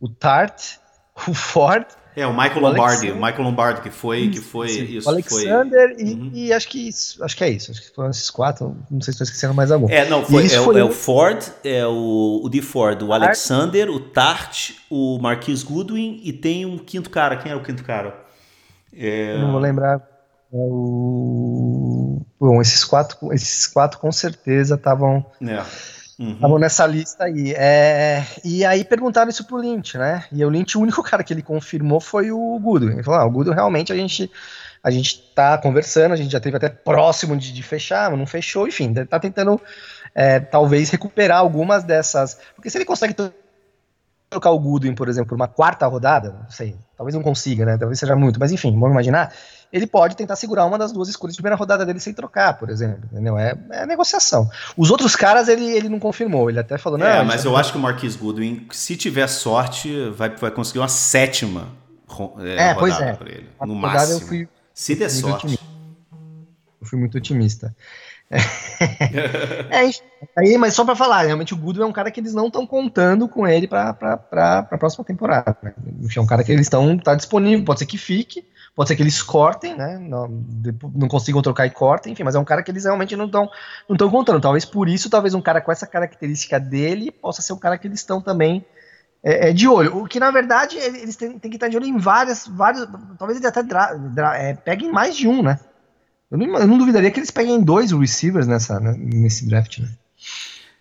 o Tart, o Ford. É, o Michael o Lombardi, o Michael Lombardi, que foi. Que foi isso, o Alexander foi... E, uhum. e, acho que acho que é isso. Acho que foram esses quatro. Não sei se estou esquecendo mais algum. É, não, foi, é, foi é, o Ford, é o, o de Ford, o Alexander, o Tart, o Marquis Goodwin e tem um quinto cara. Quem era o quinto cara? É... Não vou lembrar. É o... Bom, esses quatro, esses quatro com certeza estavam é. uhum. nessa lista aí. É... E aí perguntaram isso pro Lynch, né? E o Lynch, o único cara que ele confirmou foi o Goodwin. Ele falou: ah, o Goodwin realmente a gente a gente tá conversando, a gente já teve até próximo de, de fechar, mas não fechou, enfim, tá tentando é, talvez recuperar algumas dessas. Porque se ele consegue trocar o Goodwin, por exemplo, por uma quarta rodada, não sei, talvez não consiga, né? Talvez seja muito, mas enfim, vamos imaginar. Ele pode tentar segurar uma das duas escolhas de primeira rodada dele sem trocar, por exemplo. Entendeu? É, é negociação. Os outros caras ele, ele não confirmou, ele até falou, não. É, mas eu acho que o Marquis Goodwin, se tiver sorte, vai, vai conseguir uma sétima é, é pois é. ele. No máximo. Fui, se der sorte. Otimista. Eu fui muito otimista. é, aí, mas só para falar, realmente o Goodwin é um cara que eles não estão contando com ele para a próxima temporada. Né? É um cara que eles estão tá disponível, pode ser que fique, pode ser que eles cortem, né? Não, não consigam trocar e cortem, enfim, mas é um cara que eles realmente não estão não estão contando. Talvez por isso, talvez um cara com essa característica dele possa ser um cara que eles estão também é, é, de olho. O que na verdade eles têm, têm, que estar de olho em várias, vários, talvez eles até dra, dra, é, peguem mais de um, né? Eu não, eu não, duvidaria que eles peguem dois receivers nessa, né, nesse draft, né?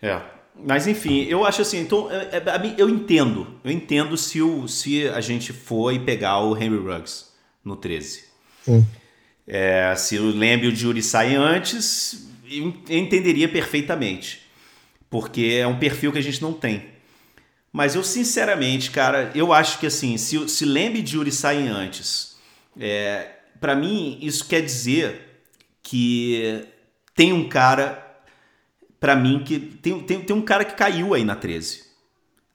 É. Mas enfim, eu acho assim, então é, é, eu entendo, eu entendo se, o, se a gente for e pegar o Henry Ruggs no 13. Sim. É, se o Lamb e o Jury saem antes, eu entenderia perfeitamente. Porque é um perfil que a gente não tem. Mas eu, sinceramente, cara, eu acho que assim, se, se Lamb e Jury saem antes, é, para mim isso quer dizer que tem um cara, para mim, que tem, tem, tem um cara que caiu aí na 13.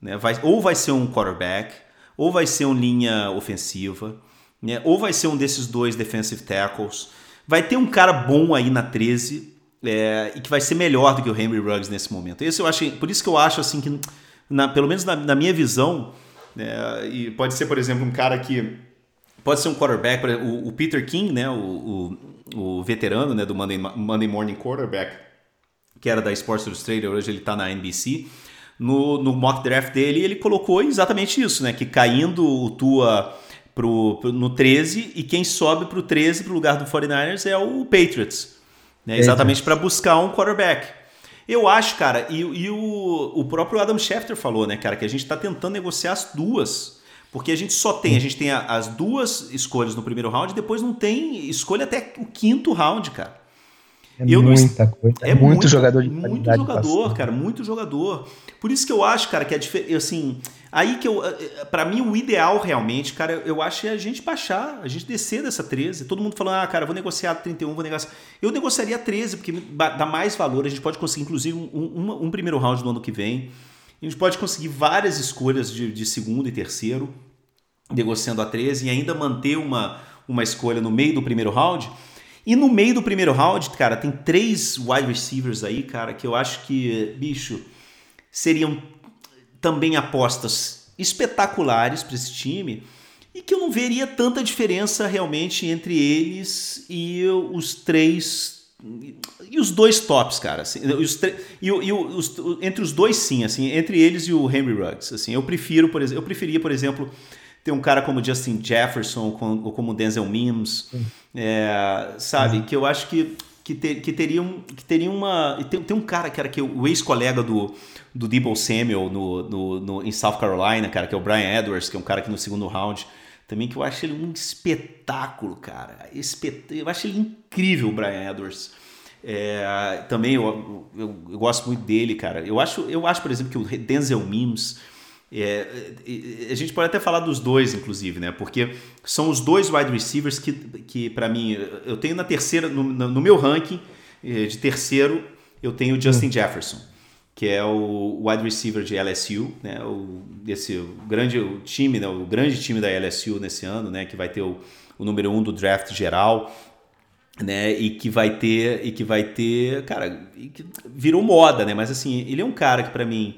Né? Vai, ou vai ser um quarterback, ou vai ser um linha ofensiva, né? ou vai ser um desses dois defensive tackles. Vai ter um cara bom aí na 13 é, e que vai ser melhor do que o Henry Ruggs nesse momento. Esse eu acho, por isso que eu acho assim que na, pelo menos na, na minha visão, né, e pode ser, por exemplo, um cara que pode ser um quarterback, o, o Peter King, né, o, o, veterano né, do Monday, Monday Morning Quarterback, que era da Sports Illustrated, hoje ele está na NBC. No, no mock draft dele, ele colocou exatamente isso, né, que caindo o Tua pro, pro, no 13 e quem sobe para o 13 para o lugar do 49ers é o Patriots, né, exatamente para buscar um quarterback. Eu acho, cara, e, e o, o próprio Adam Schefter falou, né, cara, que a gente está tentando negociar as duas. Porque a gente só tem, a gente tem as duas escolhas no primeiro round, e depois não tem escolha até o quinto round, cara. É eu muita não... coisa. É, é muito, muito, jogador de Muito jogador, passando. cara, muito jogador. Por isso que eu acho, cara, que é diferente. Assim, aí que eu. Eh, eh, para mim, o ideal realmente, cara, eu acho é a gente baixar, a gente descer dessa 13. Todo mundo falando, ah, cara, vou negociar 31, vou negociar. Eu negociaria 13, porque dá mais valor. A gente pode conseguir, inclusive, um, um, um primeiro round no ano que vem. A gente pode conseguir várias escolhas de, de segundo e terceiro, negociando a 13, e ainda manter uma, uma escolha no meio do primeiro round. E no meio do primeiro round, cara, tem três wide receivers aí, cara, que eu acho que, bicho, seriam também apostas espetaculares para esse time e que eu não veria tanta diferença realmente entre eles e os três e os dois tops, cara. Assim, os e, e os, entre os dois, sim, assim, entre eles e o Henry Ruggs. Assim, eu prefiro, por exemplo, eu preferia, por exemplo, ter um cara como Justin Jefferson ou como Denzel Mims, é, sabe? Que eu acho que, que, ter, que, teriam, que teria uma. Tem, tem um cara que era que o ex-colega do, do Debo Samuel no, no, no, em South Carolina, cara, que é o Brian Edwards, que é um cara que no segundo round também que eu acho ele um espetáculo, cara. Espet... Eu acho ele incrível, o Brian Edwards. É, também eu, eu, eu, gosto muito dele, cara. Eu acho, eu acho, por exemplo, que o Denzel Mims é, a gente pode até falar dos dois, inclusive, né? Porque são os dois wide receivers que, que para mim, eu tenho na terceira, no, no, meu ranking é, de terceiro, eu tenho o Justin hum. Jefferson, que é o wide receiver de LSU, né? O, esse grande time, né? o grande time da LSU nesse ano, né? Que vai ter o, o número um do draft geral, né? E que vai ter, e que vai ter, cara, virou moda, né? Mas assim, ele é um cara que para mim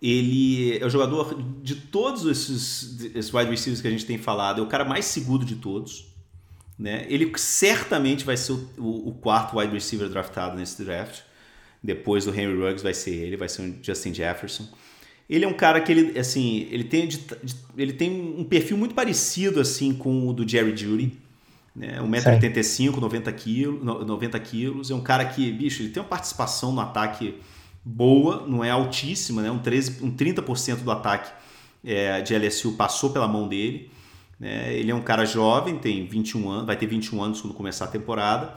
ele é o jogador de todos esses, esses wide receivers que a gente tem falado, é o cara mais seguro de todos. Né? Ele certamente vai ser o, o, quarto wide receiver draftado nesse draft. Depois do Henry Ruggs vai ser ele, vai ser o Justin Jefferson. Ele é um cara que ele, assim, ele tem, ele tem um perfil muito parecido assim com o do Jerry Judy. Né? 1,85m, 90 quilos, 90 quilos. É um cara que, bicho, ele tem uma participação no ataque boa, não é altíssima, né? um, 13, um 30% do ataque é, de LSU passou pela mão dele. Né? Ele é um cara jovem, tem 21 anos, vai ter 21 anos quando começar a temporada.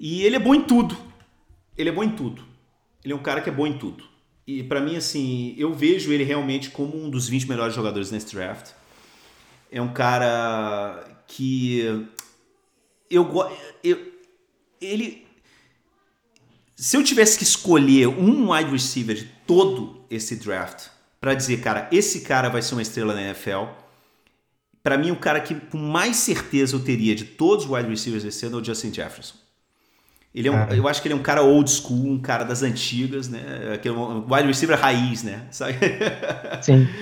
E ele é bom em tudo. Ele é bom em tudo. Ele é um cara que é bom em tudo. E para mim, assim, eu vejo ele realmente como um dos 20 melhores jogadores nesse draft. É um cara que eu, ele se eu tivesse que escolher um wide receiver de todo esse draft para dizer, cara, esse cara vai ser uma estrela na NFL, para mim o cara que com mais certeza eu teria de todos os wide receivers desse ano é o Justin Jefferson. Ele é um, eu acho que ele é um cara old school, um cara das antigas, né? Aquele um wide receiver raiz, né? Sabe? Sim.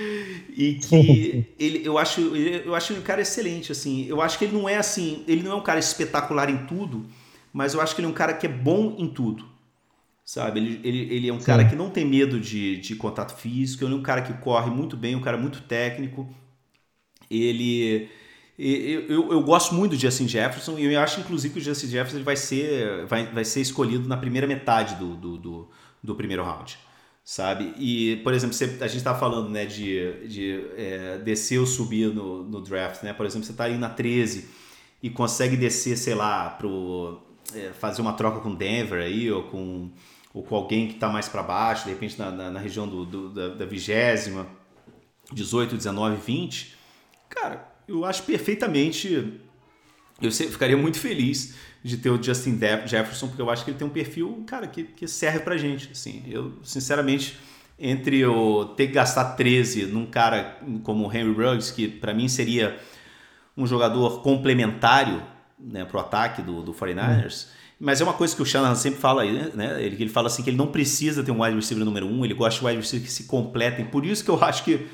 e que ele, eu acho, eu acho ele um cara excelente, assim. Eu acho que ele não é assim, ele não é um cara espetacular em tudo, mas eu acho que ele é um cara que é bom em tudo sabe? Ele, ele, ele é um Sim. cara que não tem medo de, de contato físico, ele é um cara que corre muito bem, um cara muito técnico. Ele. Eu, eu, eu gosto muito do Justin Jefferson e eu acho, inclusive, que o Justin Jefferson vai ser, vai, vai ser escolhido na primeira metade do, do, do, do primeiro round sabe? E, por exemplo, você, a gente está falando né, de, de é, descer ou subir no, no draft, né? Por exemplo, você está aí na 13 e consegue descer, sei lá, pro, é, fazer uma troca com Denver aí, ou com ou com alguém que está mais para baixo, de repente na, na, na região do, do, da, da vigésima, 18, 19, 20, cara, eu acho perfeitamente. Eu ficaria muito feliz de ter o Justin Jefferson, porque eu acho que ele tem um perfil, cara, que, que serve pra gente. Assim, eu, sinceramente, entre eu ter que gastar 13 num cara como o Henry Ruggs, que para mim seria um jogador complementário né, pro ataque do, do 49ers. Hum. Mas é uma coisa que o Shanahan sempre fala aí, né? Ele, ele fala assim que ele não precisa ter um wide receiver número um, ele gosta de wide receiver que se completem. Por isso que eu acho que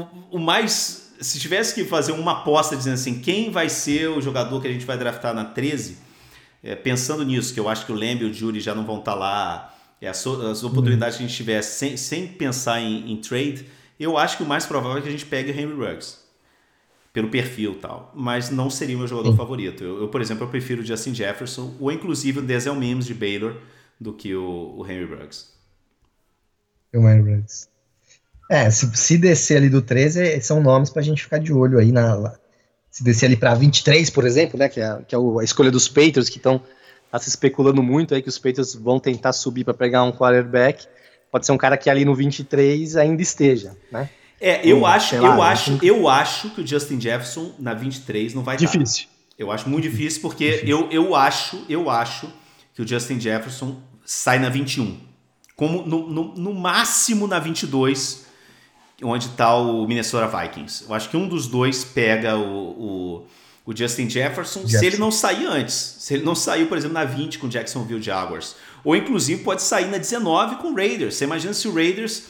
o, o mais se tivesse que fazer uma aposta dizendo assim, quem vai ser o jogador que a gente vai draftar na 13, é, pensando nisso, que eu acho que o Lamb e o Jury já não vão estar tá lá, é, as, as, oportunidades que a gente tiver sem, sem pensar em, em, trade, eu acho que o mais provável é que a gente pegue o Henry Ruggs. Pelo perfil e tal. Mas não seria o meu jogador Sim. favorito. Eu, eu, por exemplo, eu prefiro o Justin Jefferson ou inclusive o Denzel Mims de Baylor do que o, o Henry Ruggs. O Henry Ruggs. É, se, se descer ali do 13, são nomes pra gente ficar de olho aí na. Se descer ali pra 23, por exemplo, né? Que é, que é a escolha dos Patriots, que estão tá se especulando muito aí que os Patriots vão tentar subir para pegar um quarterback. Pode ser um cara que ali no 23 ainda esteja, né? É, eu Ou, acho, lá, eu né? acho, eu acho que o Justin Jefferson na 23 não vai Difícil. Eu acho muito difícil porque difícil. Eu, eu acho, eu acho que o Justin Jefferson sai na 21. Como no, no, no máximo na 22 onde está o Minnesota Vikings. Eu acho que um dos dois pega o, o, o Justin Jefferson, Jefferson, se ele não sair antes. Se ele não saiu, por exemplo, na 20 com o Jacksonville Jaguars. Ou inclusive pode sair na 19 com o Raiders. Você imagina se o Raiders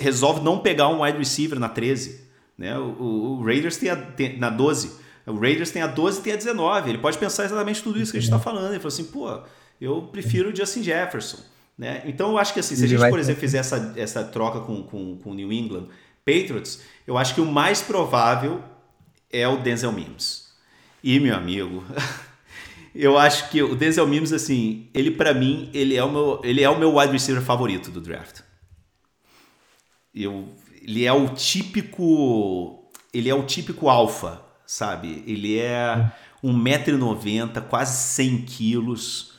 resolve não pegar um wide receiver na 13. Né? O, o, o Raiders tem, a, tem, na 12. O Raiders tem a 12 e tem a 19. Ele pode pensar exatamente tudo isso que a gente está falando. Ele falou assim, pô, eu prefiro o Justin Jefferson. Né? Então eu acho que assim, se a gente, por exemplo, fizer essa, essa troca com o com, com New England Patriots, eu acho que o mais provável é o Denzel Mims. E, meu amigo, eu acho que o Denzel Mims, assim, ele para mim, ele é, o meu, ele é o meu wide receiver favorito do draft. Eu, ele é o típico. Ele é o típico alfa, sabe? Ele é 1,90m, quase 100 quilos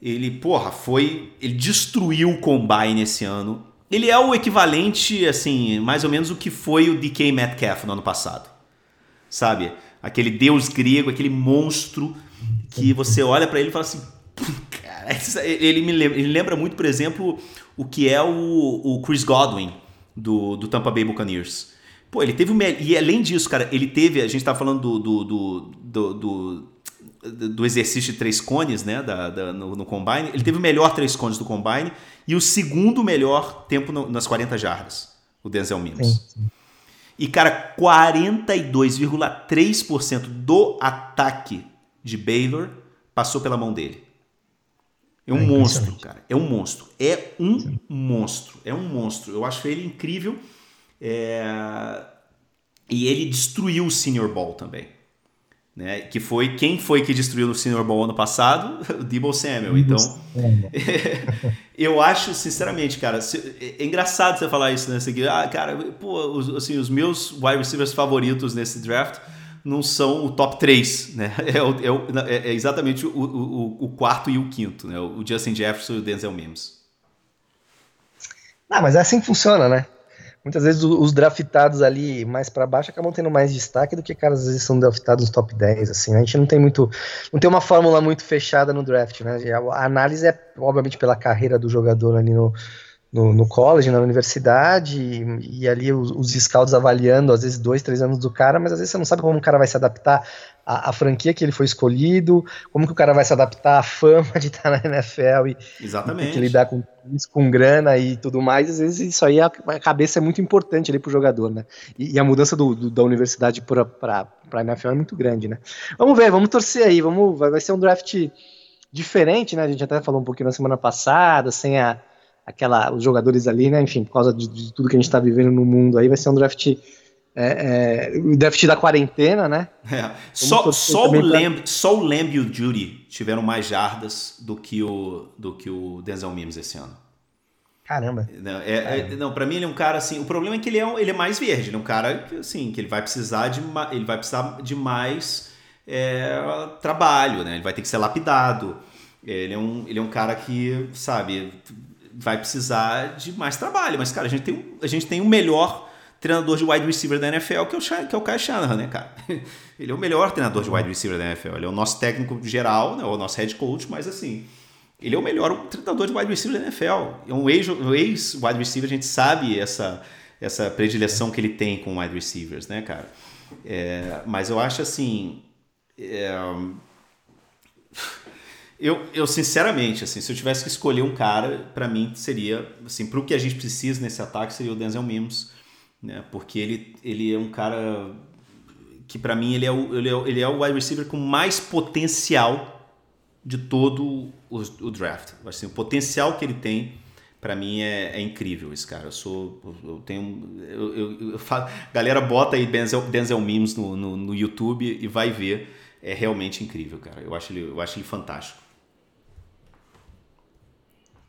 ele, porra, foi. Ele destruiu o Combine esse ano. Ele é o equivalente, assim, mais ou menos o que foi o DK Metcalf no ano passado. Sabe? Aquele deus grego, aquele monstro que você olha para ele e fala assim. Cara, ele me lembra, ele lembra muito, por exemplo, o que é o, o Chris Godwin do, do Tampa Bay Buccaneers. Pô, ele teve o. E além disso, cara, ele teve. A gente tá falando do, do, do, do, do do exercício de três cones né, da, da no, no, Combine, ele teve o melhor três cones do Combine e o segundo melhor tempo no, nas 40 jardas, o Denzel Mims. Sim. E, cara, 42,3% do ataque de Baylor passou pela mão dele. É um é monstro, cara. É um monstro. É um sim. monstro. É um monstro. Eu acho ele incrível. É... E ele destruiu o Senior Ball também né? Que foi quem foi que destruiu o Senior Bowl ano passado? O Debo Samuel. Então, eu acho, sinceramente, cara, é engraçado você falar isso, né? Você, ah, cara, pô, os, assim, os meus wide receivers favoritos nesse draft não são o top 3, né? É, o, é, o, é exatamente o, o, o, quarto e o quinto, né? O Justin Jefferson e o Denzel Mims. Ah, mas é assim que funciona, né? Muitas vezes os draftados ali mais para baixo acabam tendo mais destaque do que caras às vezes são draftados nos top 10, assim, né? a gente não tem muito, não tem uma fórmula muito fechada no draft, né, a análise é obviamente pela carreira do jogador ali no, no, no college, na universidade, e, e ali os, os, scouts avaliando, às vezes, dois, três anos do cara, mas às vezes você não sabe como o cara vai se adaptar à, à franquia que ele foi escolhido, como que o cara vai se adaptar à fama de estar na NFL e, Exatamente. e lidar com isso, com grana e tudo mais, às vezes isso aí, a, a cabeça é muito importante ali pro jogador, né? E, e a mudança do, do, da universidade para a NFL é muito grande, né? Vamos ver, vamos torcer aí, vamos, vai, vai ser um draft diferente, né? A gente até falou um pouquinho na semana passada, sem a aquela, os jogadores ali, né? Enfim, por causa de, de tudo que a gente está vivendo no mundo aí, vai ser um draft. É, é, o draft da quarentena, né? É. Só, só, o Lamb, só o Lamb e o Judy tiveram mais jardas do que o, do que o Denzel Mims esse ano. Caramba. Não, é, é, não para mim ele é um cara assim. O problema é que ele é, ele é mais verde. Ele é um cara assim que ele vai precisar de ele vai precisar de mais é, trabalho, né? Ele vai ter que ser lapidado. Ele é um, ele é um cara que sabe vai precisar de mais trabalho. Mas, cara, a gente tem, a gente tem o melhor treinador de wide receiver da NFL, que é o, que é o Kyle Shanahan, né, cara? Ele é o melhor treinador de wide receiver da NFL. Ele é o nosso técnico geral, né, o nosso head coach, mas assim, ele é o melhor treinador de wide receiver da NFL. É um ex-wide receiver, a gente sabe essa, essa predileção que ele tem com wide receivers, né, cara? É, mas eu acho assim. É, eu, eu, sinceramente, assim, se eu tivesse que escolher um cara, para mim seria, assim, para o que a gente precisa nesse ataque seria o Denzel Mims, né? Porque ele, ele é um cara que para mim ele é, o, ele, é, ele é o wide receiver com mais potencial de todo o, o draft. Assim, o potencial que ele tem, para mim, é, é, incrível esse cara. Eu sou. Eu tenho. Eu, eu, eu falo, galera, bota aí Denzel, Denzel Memes no, no, no, YouTube e vai ver. É realmente incrível, cara. Eu acho ele, eu acho ele fantástico.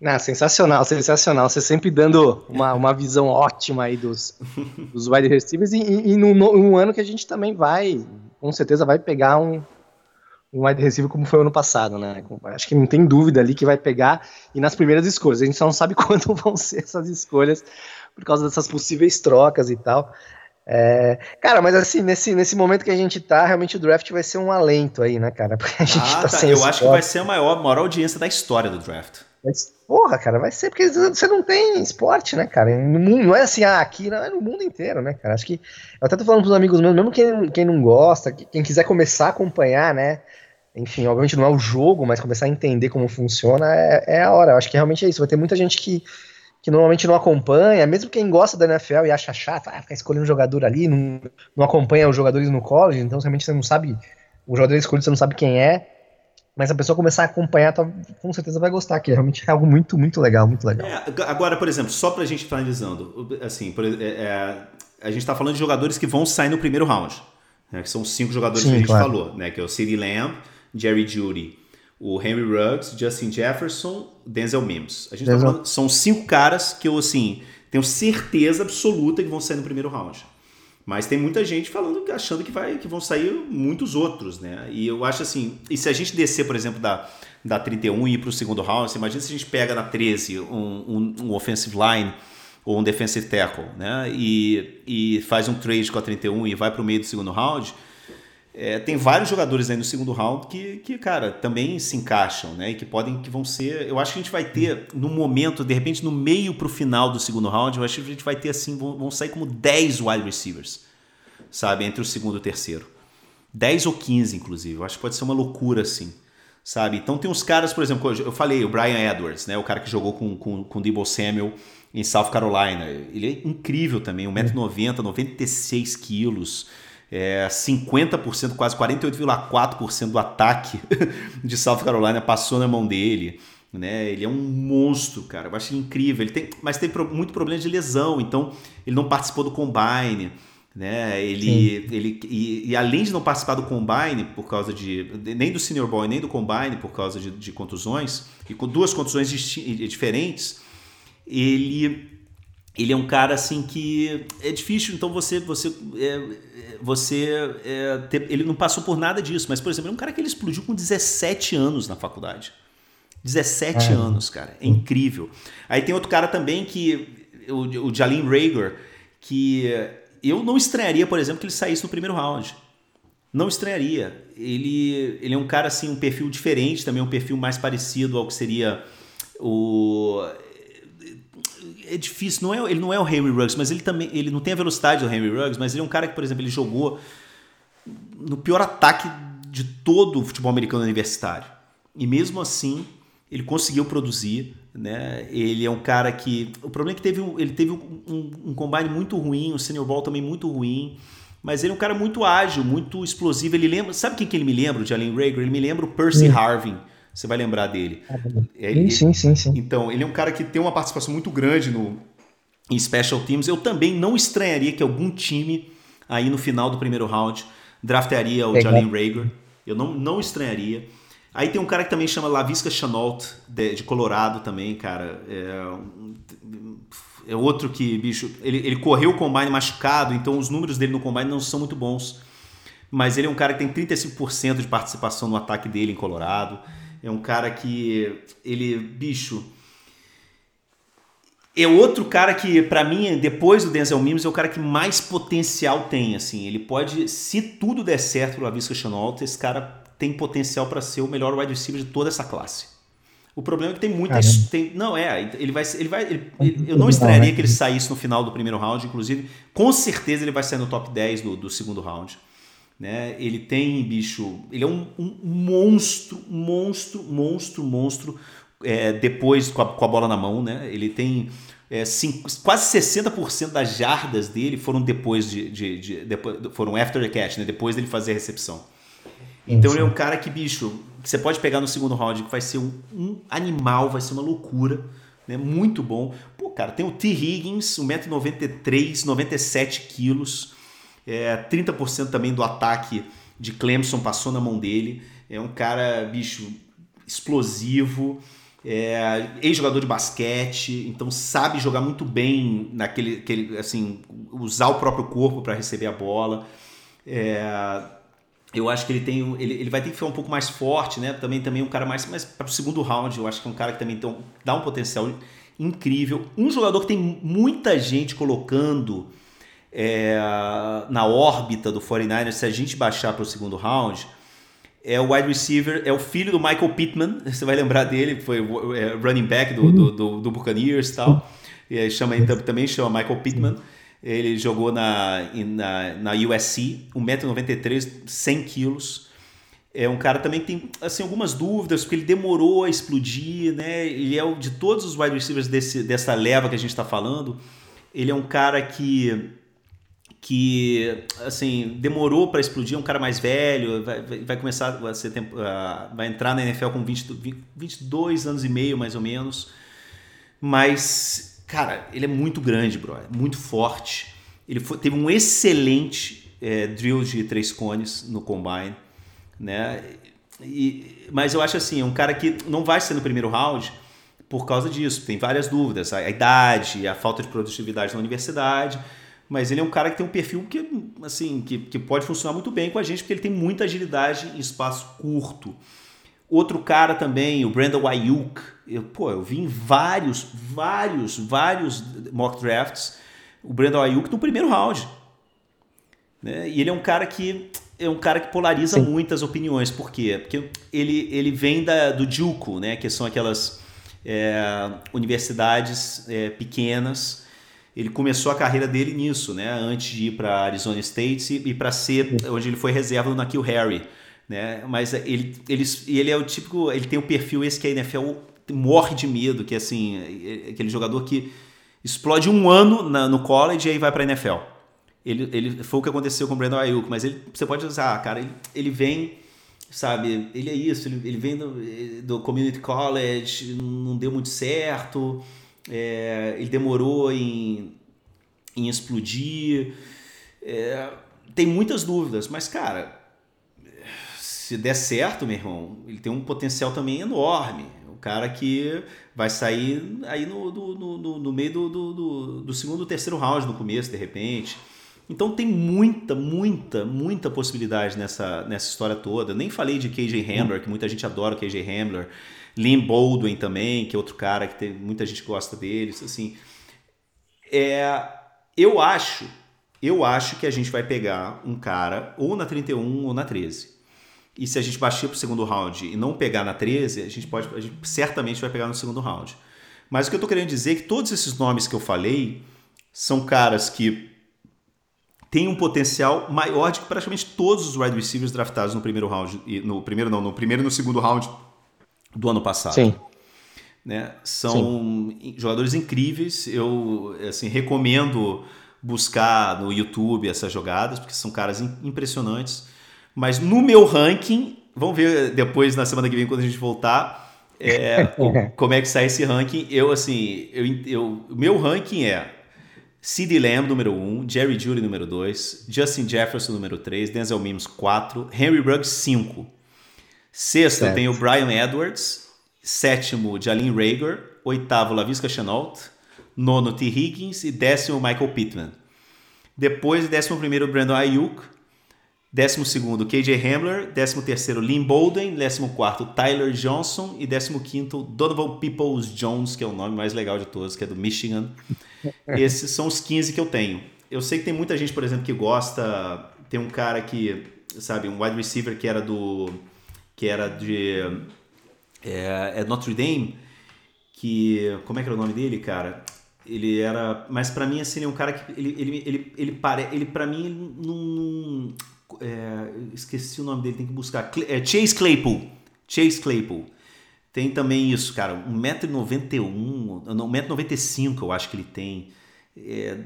Não, sensacional, sensacional. Você sempre dando uma, uma visão ótima aí dos, dos wide receivers e, e, e num, num ano que a gente também vai, com certeza, vai pegar um, um wide receiver como foi o ano passado, né? Acho que não tem dúvida ali que vai pegar e nas primeiras escolhas. A gente só não sabe quando vão ser essas escolhas por causa dessas possíveis trocas e tal. É, cara, mas assim, nesse, nesse momento que a gente tá, realmente o draft vai ser um alento aí, né, cara? Porque a gente ah, tá, tá. Eu acho que vai ser a maior, maior audiência da história do draft. Mas, porra, cara, vai ser porque você não tem esporte, né, cara? No mundo, não é assim, ah, aqui, não, é no mundo inteiro, né, cara? Acho que. Eu até tô falando pros amigos meus, mesmo quem, quem não gosta, quem quiser começar a acompanhar, né? enfim, obviamente não é o jogo, mas começar a entender como funciona é, é a hora. Eu acho que realmente é isso. Vai ter muita gente que, que normalmente não acompanha, mesmo quem gosta da NFL e acha chato, ah, ficar escolhendo um jogador ali, não, não acompanha os jogadores no college, então realmente você não sabe, o jogador escolhido você não sabe quem é, mas a pessoa começar a acompanhar, tá, com certeza vai gostar, que é realmente algo muito, muito legal, muito legal. É, agora, por exemplo, só pra gente finalizando, assim, por, é, é, a gente tá falando de jogadores que vão sair no primeiro round, né, que são cinco jogadores Sim, que a gente claro. falou, né, que é o CeeDee Lamb, Jerry Judy, o Henry Ruggs, Justin Jefferson, Denzel Mims. A gente tá falando, são cinco caras que eu, assim, tenho certeza absoluta que vão sair no primeiro round. Mas tem muita gente falando, achando que, vai, que vão sair muitos outros, né? E eu acho assim, e se a gente descer, por exemplo, da, da 31 e ir para o segundo round, imagina se a gente pega na 13 um, um, um offensive line ou um defensive tackle, né? E, e faz um trade com a 31 e vai para o meio do segundo round é, tem vários jogadores aí no segundo round que, que, cara, também se encaixam, né? E que podem, que vão ser. Eu acho que a gente vai ter, no momento, de repente, no meio pro final do segundo round, eu acho que a gente vai ter assim, vão, vão sair como 10 wide receivers, sabe? Entre o segundo e o terceiro. 10 ou 15, inclusive. Eu acho que pode ser uma loucura, assim. Sabe? Então tem uns caras, por exemplo, eu falei, o Brian Edwards, né? O cara que jogou com, com, com o Debo Samuel em South Carolina. Ele é incrível também, 1,90m, 96 quilos é, 50%, quase 48,4% do ataque de South Carolina passou na mão dele. Né? Ele é um monstro, cara. Eu acho incrível. Ele tem, mas tem muito problema de lesão, então ele não participou do combine. Né? Ele, ele e, e, além de não participar do combine por causa de nem do senior boy nem do combine por causa de, de contusões e com duas contusões diferentes, ele ele é um cara assim que é difícil, então você você é, você é, ter, ele não passou por nada disso, mas por exemplo, é um cara que ele explodiu com 17 anos na faculdade. 17 é. anos, cara. É incrível. Aí tem outro cara também que o, o Jalin Rager, que eu não estranharia, por exemplo, que ele saísse no primeiro round. Não estranharia. Ele, ele é um cara assim, um perfil diferente, também um perfil mais parecido ao que seria o é difícil, não é, ele não é o Henry Ruggs, mas ele também ele não tem a velocidade do Henry Ruggs, mas ele é um cara que, por exemplo, ele jogou no pior ataque de todo o futebol americano universitário. E mesmo assim, ele conseguiu produzir, né? Ele é um cara que o problema é que teve ele teve um, um, um combine muito ruim, um senior ball também muito ruim. Mas ele é um cara muito ágil, muito explosivo. Ele lembra. Sabe quem que ele me lembra, de Allen Rager? Ele me lembra o Percy Harvin você vai lembrar dele. Ah, ele, sim, sim, sim. Então, ele é um cara que tem uma participação muito grande no, em Special Teams. Eu também não estranharia que algum time, aí no final do primeiro round, draftaria o Jalen Rager. Eu não, não estranharia. Aí tem um cara que também chama Lavisca Chenault, de, de Colorado também, cara. É, é outro que, bicho, ele, ele correu o combine machucado, então os números dele no combine não são muito bons. Mas ele é um cara que tem 35% de participação no ataque dele em Colorado. É um cara que ele, bicho, é outro cara que, para mim, depois do Denzel Mims, é o cara que mais potencial tem, assim. Ele pode, se tudo der certo pro Lavisca Chenault, esse cara tem potencial para ser o melhor wide receiver de toda essa classe. O problema é que tem muita. Tem, não, é. Ele vai. Ele vai ele, ele, eu não estranharia que ele saísse no final do primeiro round, inclusive. Com certeza ele vai sair no top 10 do, do segundo round. Né? Ele tem, bicho. Ele é um, um monstro, monstro, monstro, monstro. É, depois com a, com a, bola na mão, né? Ele tem. É, cinco, quase 60% das jardas dele foram depois de, de, de, foram after the catch, né? depois dele fazer a recepção. Então ele é um cara que, bicho, que você pode pegar no segundo round, que vai ser um, um animal, vai ser uma loucura. Né? Muito bom. Pô, cara, tem o T. Higgins, 1,93m, 97 quilos. É, 30% também do ataque de Clemson passou na mão dele. É um cara, bicho, explosivo. É, ex-jogador de basquete, então sabe jogar muito bem naquele, aquele, assim, usar o próprio corpo para receber a bola. É, eu acho que ele tem ele, ele vai ter que ficar um pouco mais forte, né? Também também um cara mais mais para o segundo round, eu acho que é um cara que também tem, dá um potencial incrível. Um jogador que tem muita gente colocando é, na órbita do 49ers, se a gente baixar para o segundo round, é o wide receiver, é o filho do Michael Pittman, você vai lembrar dele, foi é, running back do, do, do, do Buccaneers e tal. E chama, também chama Michael Pittman. Ele jogou na, na, na USC, 1,93m, 100 quilos. É um cara também que tem assim, algumas dúvidas, porque ele demorou a explodir, né? Ele é o de todos os wide receivers desse, dessa leva que a gente está falando. Ele é um cara que que assim demorou para explodir, é um cara mais velho, vai, vai começar a ser vai entrar na NFL com 20, 20, 22 anos e meio mais ou menos, mas Cara, ele é muito grande, bro. É muito forte. Ele foi, teve um excelente é, drill de três cones no combine, né? E, mas eu acho assim, é um cara que não vai ser no primeiro round por causa disso. Tem várias dúvidas, a, a idade, a falta de produtividade na universidade. Mas ele é um cara que tem um perfil que, assim, que, que pode funcionar muito bem com a gente, porque ele tem muita agilidade em espaço curto. Outro cara também, o Brandon Ayuk. Eu, pô, eu vi em vários, vários, vários mock drafts o Brandon Ayuk no primeiro round. Né? E ele é um cara que é um cara que polariza Sim. muitas opiniões. Por quê? Porque ele, ele vem da, do JUCO, né? que são aquelas é, universidades é, pequenas. Ele começou a carreira dele nisso, né? antes de ir para Arizona State e, para ser onde ele foi reserva no Nakil Harry né? Mas ele, ele, ele é o típico, ele tem o perfil esse que a NFL morre de medo, que é assim, é, é aquele jogador que explode um ano na, no college e aí vai para a NFL. Ele, ele foi o que aconteceu com o Brandon Ayuk, mas ele, você pode usar, cara, ele, ele vem, sabe, ele é isso, ele, ele vem do, do community college, não deu muito certo, é, ele demorou em, em explodir, é, tem muitas dúvidas, mas cara, se der certo, meu irmão, ele tem um potencial também enorme. O cara que vai sair aí no, no, no, meio do, do, do segundo, terceiro round no começo, de repente. Então tem muita, muita, muita possibilidade nessa, nessa história toda. Eu nem falei de KJ Hamler, que muita gente adora o KJ Hamler. Lynn Baldwin também, que é outro cara que tem, muita gente gosta deles. Assim, é, eu acho, eu acho que a gente vai pegar um cara ou na 31 ou na 13 e se a gente baixar para o segundo round e não pegar na 13, a gente pode, a gente certamente vai pegar no segundo round. Mas o que eu estou querendo dizer é que todos esses nomes que eu falei são caras que têm um potencial maior de que praticamente todos os wide receivers draftados no primeiro round, no primeiro não, no primeiro e no segundo round do ano passado. Sim. Né? São Sim. jogadores incríveis. Eu assim, recomendo buscar no YouTube essas jogadas, porque são caras impressionantes. Mas no meu ranking, vamos ver depois na semana que vem quando a gente voltar, é, como é que sai esse ranking. Eu, assim, eu, eu, meu ranking é CeeDee Lamb, número 1, um, Jerry Judy, número 2, Justin Jefferson, número 3, Denzel Mims, 4, Henry Ruggs, 5. Sexto, certo. tem o Brian Edwards. Sétimo, Jalen Rager. Oitavo, Lavisca Chenault. Nono, T. Higgins. E décimo, Michael Pittman. Depois, décimo primeiro, Brandon Ayuk. Décimo segundo, KJ Hamler. Décimo terceiro, Lynn Bolden. Décimo quarto, Tyler Johnson. E décimo quinto, Donovan Peoples Jones, que é o nome mais legal de todos, que é do Michigan. Esses são os 15 que eu tenho. Eu sei que tem muita gente, por exemplo, que gosta. Tem um cara que, sabe, um wide receiver que era do. Que era de. É, é Notre Dame. Que. Como é que era o nome dele, cara? Ele era. Mas para mim, assim, ele é um cara que. Ele, ele, ele, ele, pare, ele para mim, não. É, esqueci o nome dele, tem que buscar. É Chase Claypool. Chase Claypool. Tem também isso, cara. 1,91m, não, 1,95m eu acho que ele tem. É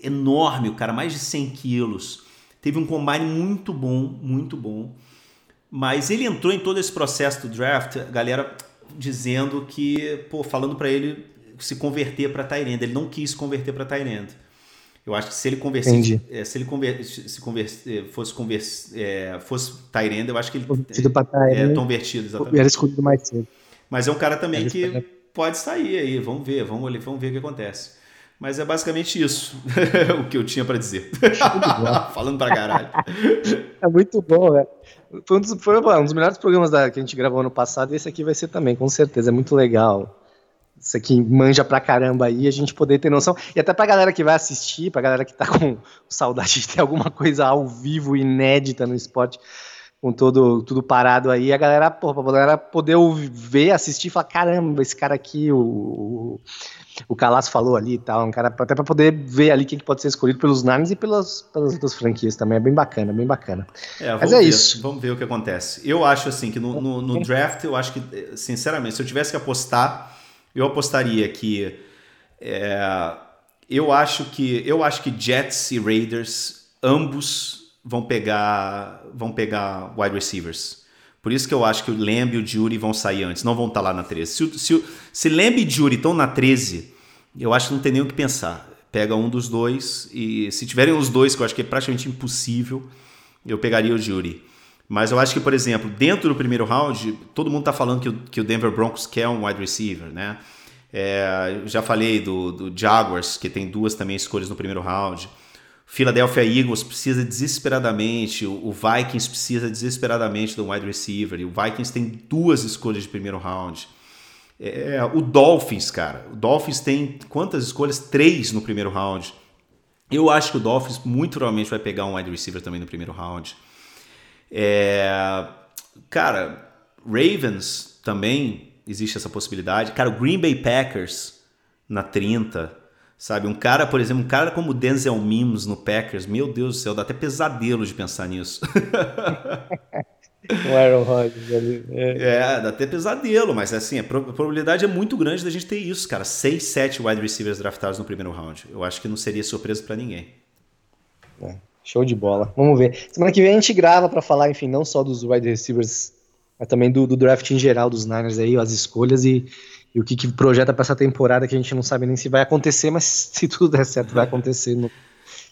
enorme, o cara, mais de 100 quilos. Teve um combine muito bom, muito bom. Mas ele entrou em todo esse processo do draft, a galera dizendo que, pô, falando para ele se converter para Tyrande. Ele não quis converter para Tyrande. Eu acho que se ele convertesse, é, se ele conver, se converse, é, fosse converse, é, fosse Tyrande, eu acho que ele convertido para Tyrande, é convertido exatamente. Era escolhido mais cedo. Mas é um cara também que pode sair aí, vamos ver, vamos, vamos ver o que acontece. Mas é basicamente isso o que eu tinha para dizer. Falando pra caralho. É muito bom, velho. Foi, um dos, foi um dos melhores programas da, que a gente gravou ano passado e esse aqui vai ser também, com certeza. É muito legal isso aqui manja pra caramba aí, a gente poder ter noção. E até pra galera que vai assistir, pra galera que tá com saudade de ter alguma coisa ao vivo, inédita no esporte, com todo, tudo parado aí, a galera, pô, pra galera poder ver, assistir e falar, caramba, esse cara aqui, o, o, o Calaço falou ali e tal, um cara, até pra poder ver ali quem pode ser escolhido pelos Niners e pelas, pelas outras franquias também, é bem bacana, bem bacana. É, Mas é ver, isso. Vamos ver o que acontece. Eu acho assim, que no, no, no draft, eu acho que, sinceramente, se eu tivesse que apostar eu apostaria que é, eu acho que eu acho que Jets e Raiders ambos vão pegar vão pegar wide receivers. Por isso que eu acho que o Lamb e o Jury vão sair antes, não vão estar lá na 13. Se, se, se Lamb e Jury estão na 13, eu acho que não tem nem o que pensar. Pega um dos dois e se tiverem os dois, que eu acho que é praticamente impossível, eu pegaria o Jury. Mas eu acho que, por exemplo, dentro do primeiro round, todo mundo está falando que o, que o Denver Broncos quer um wide receiver, né? É, já falei do, do Jaguars, que tem duas também escolhas no primeiro round. Philadelphia Eagles precisa desesperadamente, o Vikings precisa desesperadamente do wide receiver, e o Vikings tem duas escolhas de primeiro round. É, o Dolphins, cara, o Dolphins tem quantas escolhas? Três no primeiro round. Eu acho que o Dolphins muito provavelmente vai pegar um wide receiver também no primeiro round. É, cara, Ravens também existe essa possibilidade. Cara, o Green Bay Packers na 30, sabe? Um cara, por exemplo, um cara como Denzel Mims no Packers, meu Deus do céu, dá até pesadelo de pensar nisso. o Aaron Rodgers ali. É. é. dá até pesadelo, mas assim, a probabilidade é muito grande da gente ter isso, cara. 6, 7 wide receivers draftados no primeiro round. Eu acho que não seria surpresa para ninguém. É. Show de bola. Vamos ver. Semana que vem a gente grava para falar, enfim, não só dos wide receivers, mas também do, do draft em geral dos Niners aí, as escolhas e, e o que, que projeta para essa temporada que a gente não sabe nem se vai acontecer, mas se tudo der certo vai acontecer. No,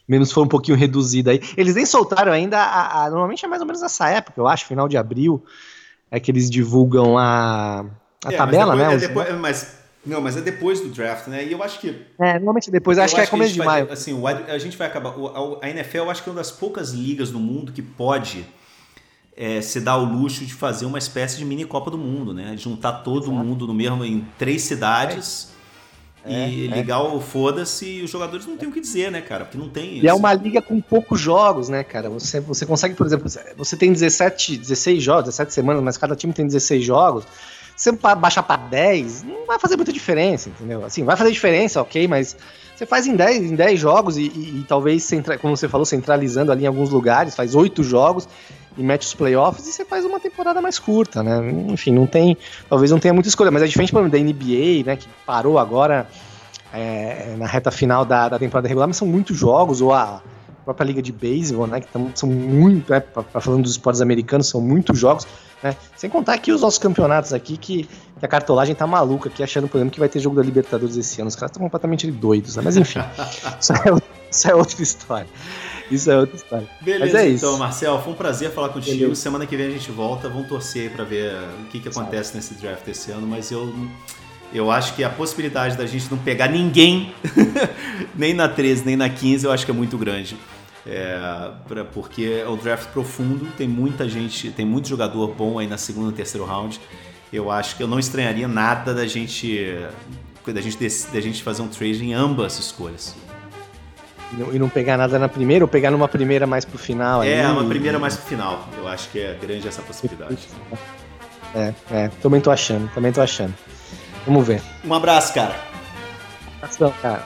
menos for um pouquinho reduzido aí. Eles nem soltaram ainda, a, a, normalmente é mais ou menos essa época, eu acho, final de abril, é que eles divulgam a, a é, tabela, depois, né? É depois, mas não, mas é depois do draft, né? E eu acho que. É, normalmente depois, acho que é começo de vai, maio. Assim, a gente vai acabar. A NFL, eu acho que é uma das poucas ligas no mundo que pode é, se dar o luxo de fazer uma espécie de mini Copa do Mundo, né? Juntar todo Exato. mundo no mesmo, em três cidades. É. E é, ligar o foda-se e os jogadores não têm o que dizer, né, cara? Porque não tem. E é uma liga com poucos jogos, né, cara? Você, você consegue, por exemplo, você tem 17, 16 jogos, 17 semanas, mas cada time tem 16 jogos você baixar para 10, não vai fazer muita diferença, entendeu? Assim, vai fazer diferença, ok, mas você faz em 10, em 10 jogos e, e, e talvez, como você falou, centralizando ali em alguns lugares, faz 8 jogos e mete os playoffs e você faz uma temporada mais curta, né? Enfim, não tem, talvez não tenha muita escolha, mas é diferente, por exemplo, da NBA, né, que parou agora é, na reta final da, da temporada regular, mas são muitos jogos, ou a própria liga de beisebol, né, que tam, são muito, né, pra, falando dos esportes americanos, são muitos jogos, né, sem contar aqui os nossos campeonatos aqui, que, que, a cartolagem tá maluca aqui, achando, por exemplo, que vai ter jogo da Libertadores esse ano, os caras estão completamente doidos, né, mas enfim, isso, é, isso, é, outra história. Isso é outra história. Beleza, mas é então, isso. Marcel, foi um prazer falar contigo. Beleza. Semana que vem a gente volta. Vamos torcer para ver o que, que acontece nesse draft esse ano, mas eu eu acho que a possibilidade da gente não pegar ninguém, nem na 13, nem na 15, eu acho que é muito grande. É, pra, porque é o draft profundo, tem muita gente, tem muito jogador bom aí na segunda e terceiro round. Eu acho que eu não estranharia nada da gente da gente, da gente fazer um trade em ambas escolhas. E não, e não pegar nada na primeira ou pegar numa primeira mais pro final? É, uma primeira mais pro final. Eu acho que é grande essa possibilidade. É, é, também tô achando, também tô achando. Vamos ver. Um abraço, cara. Um abração, cara.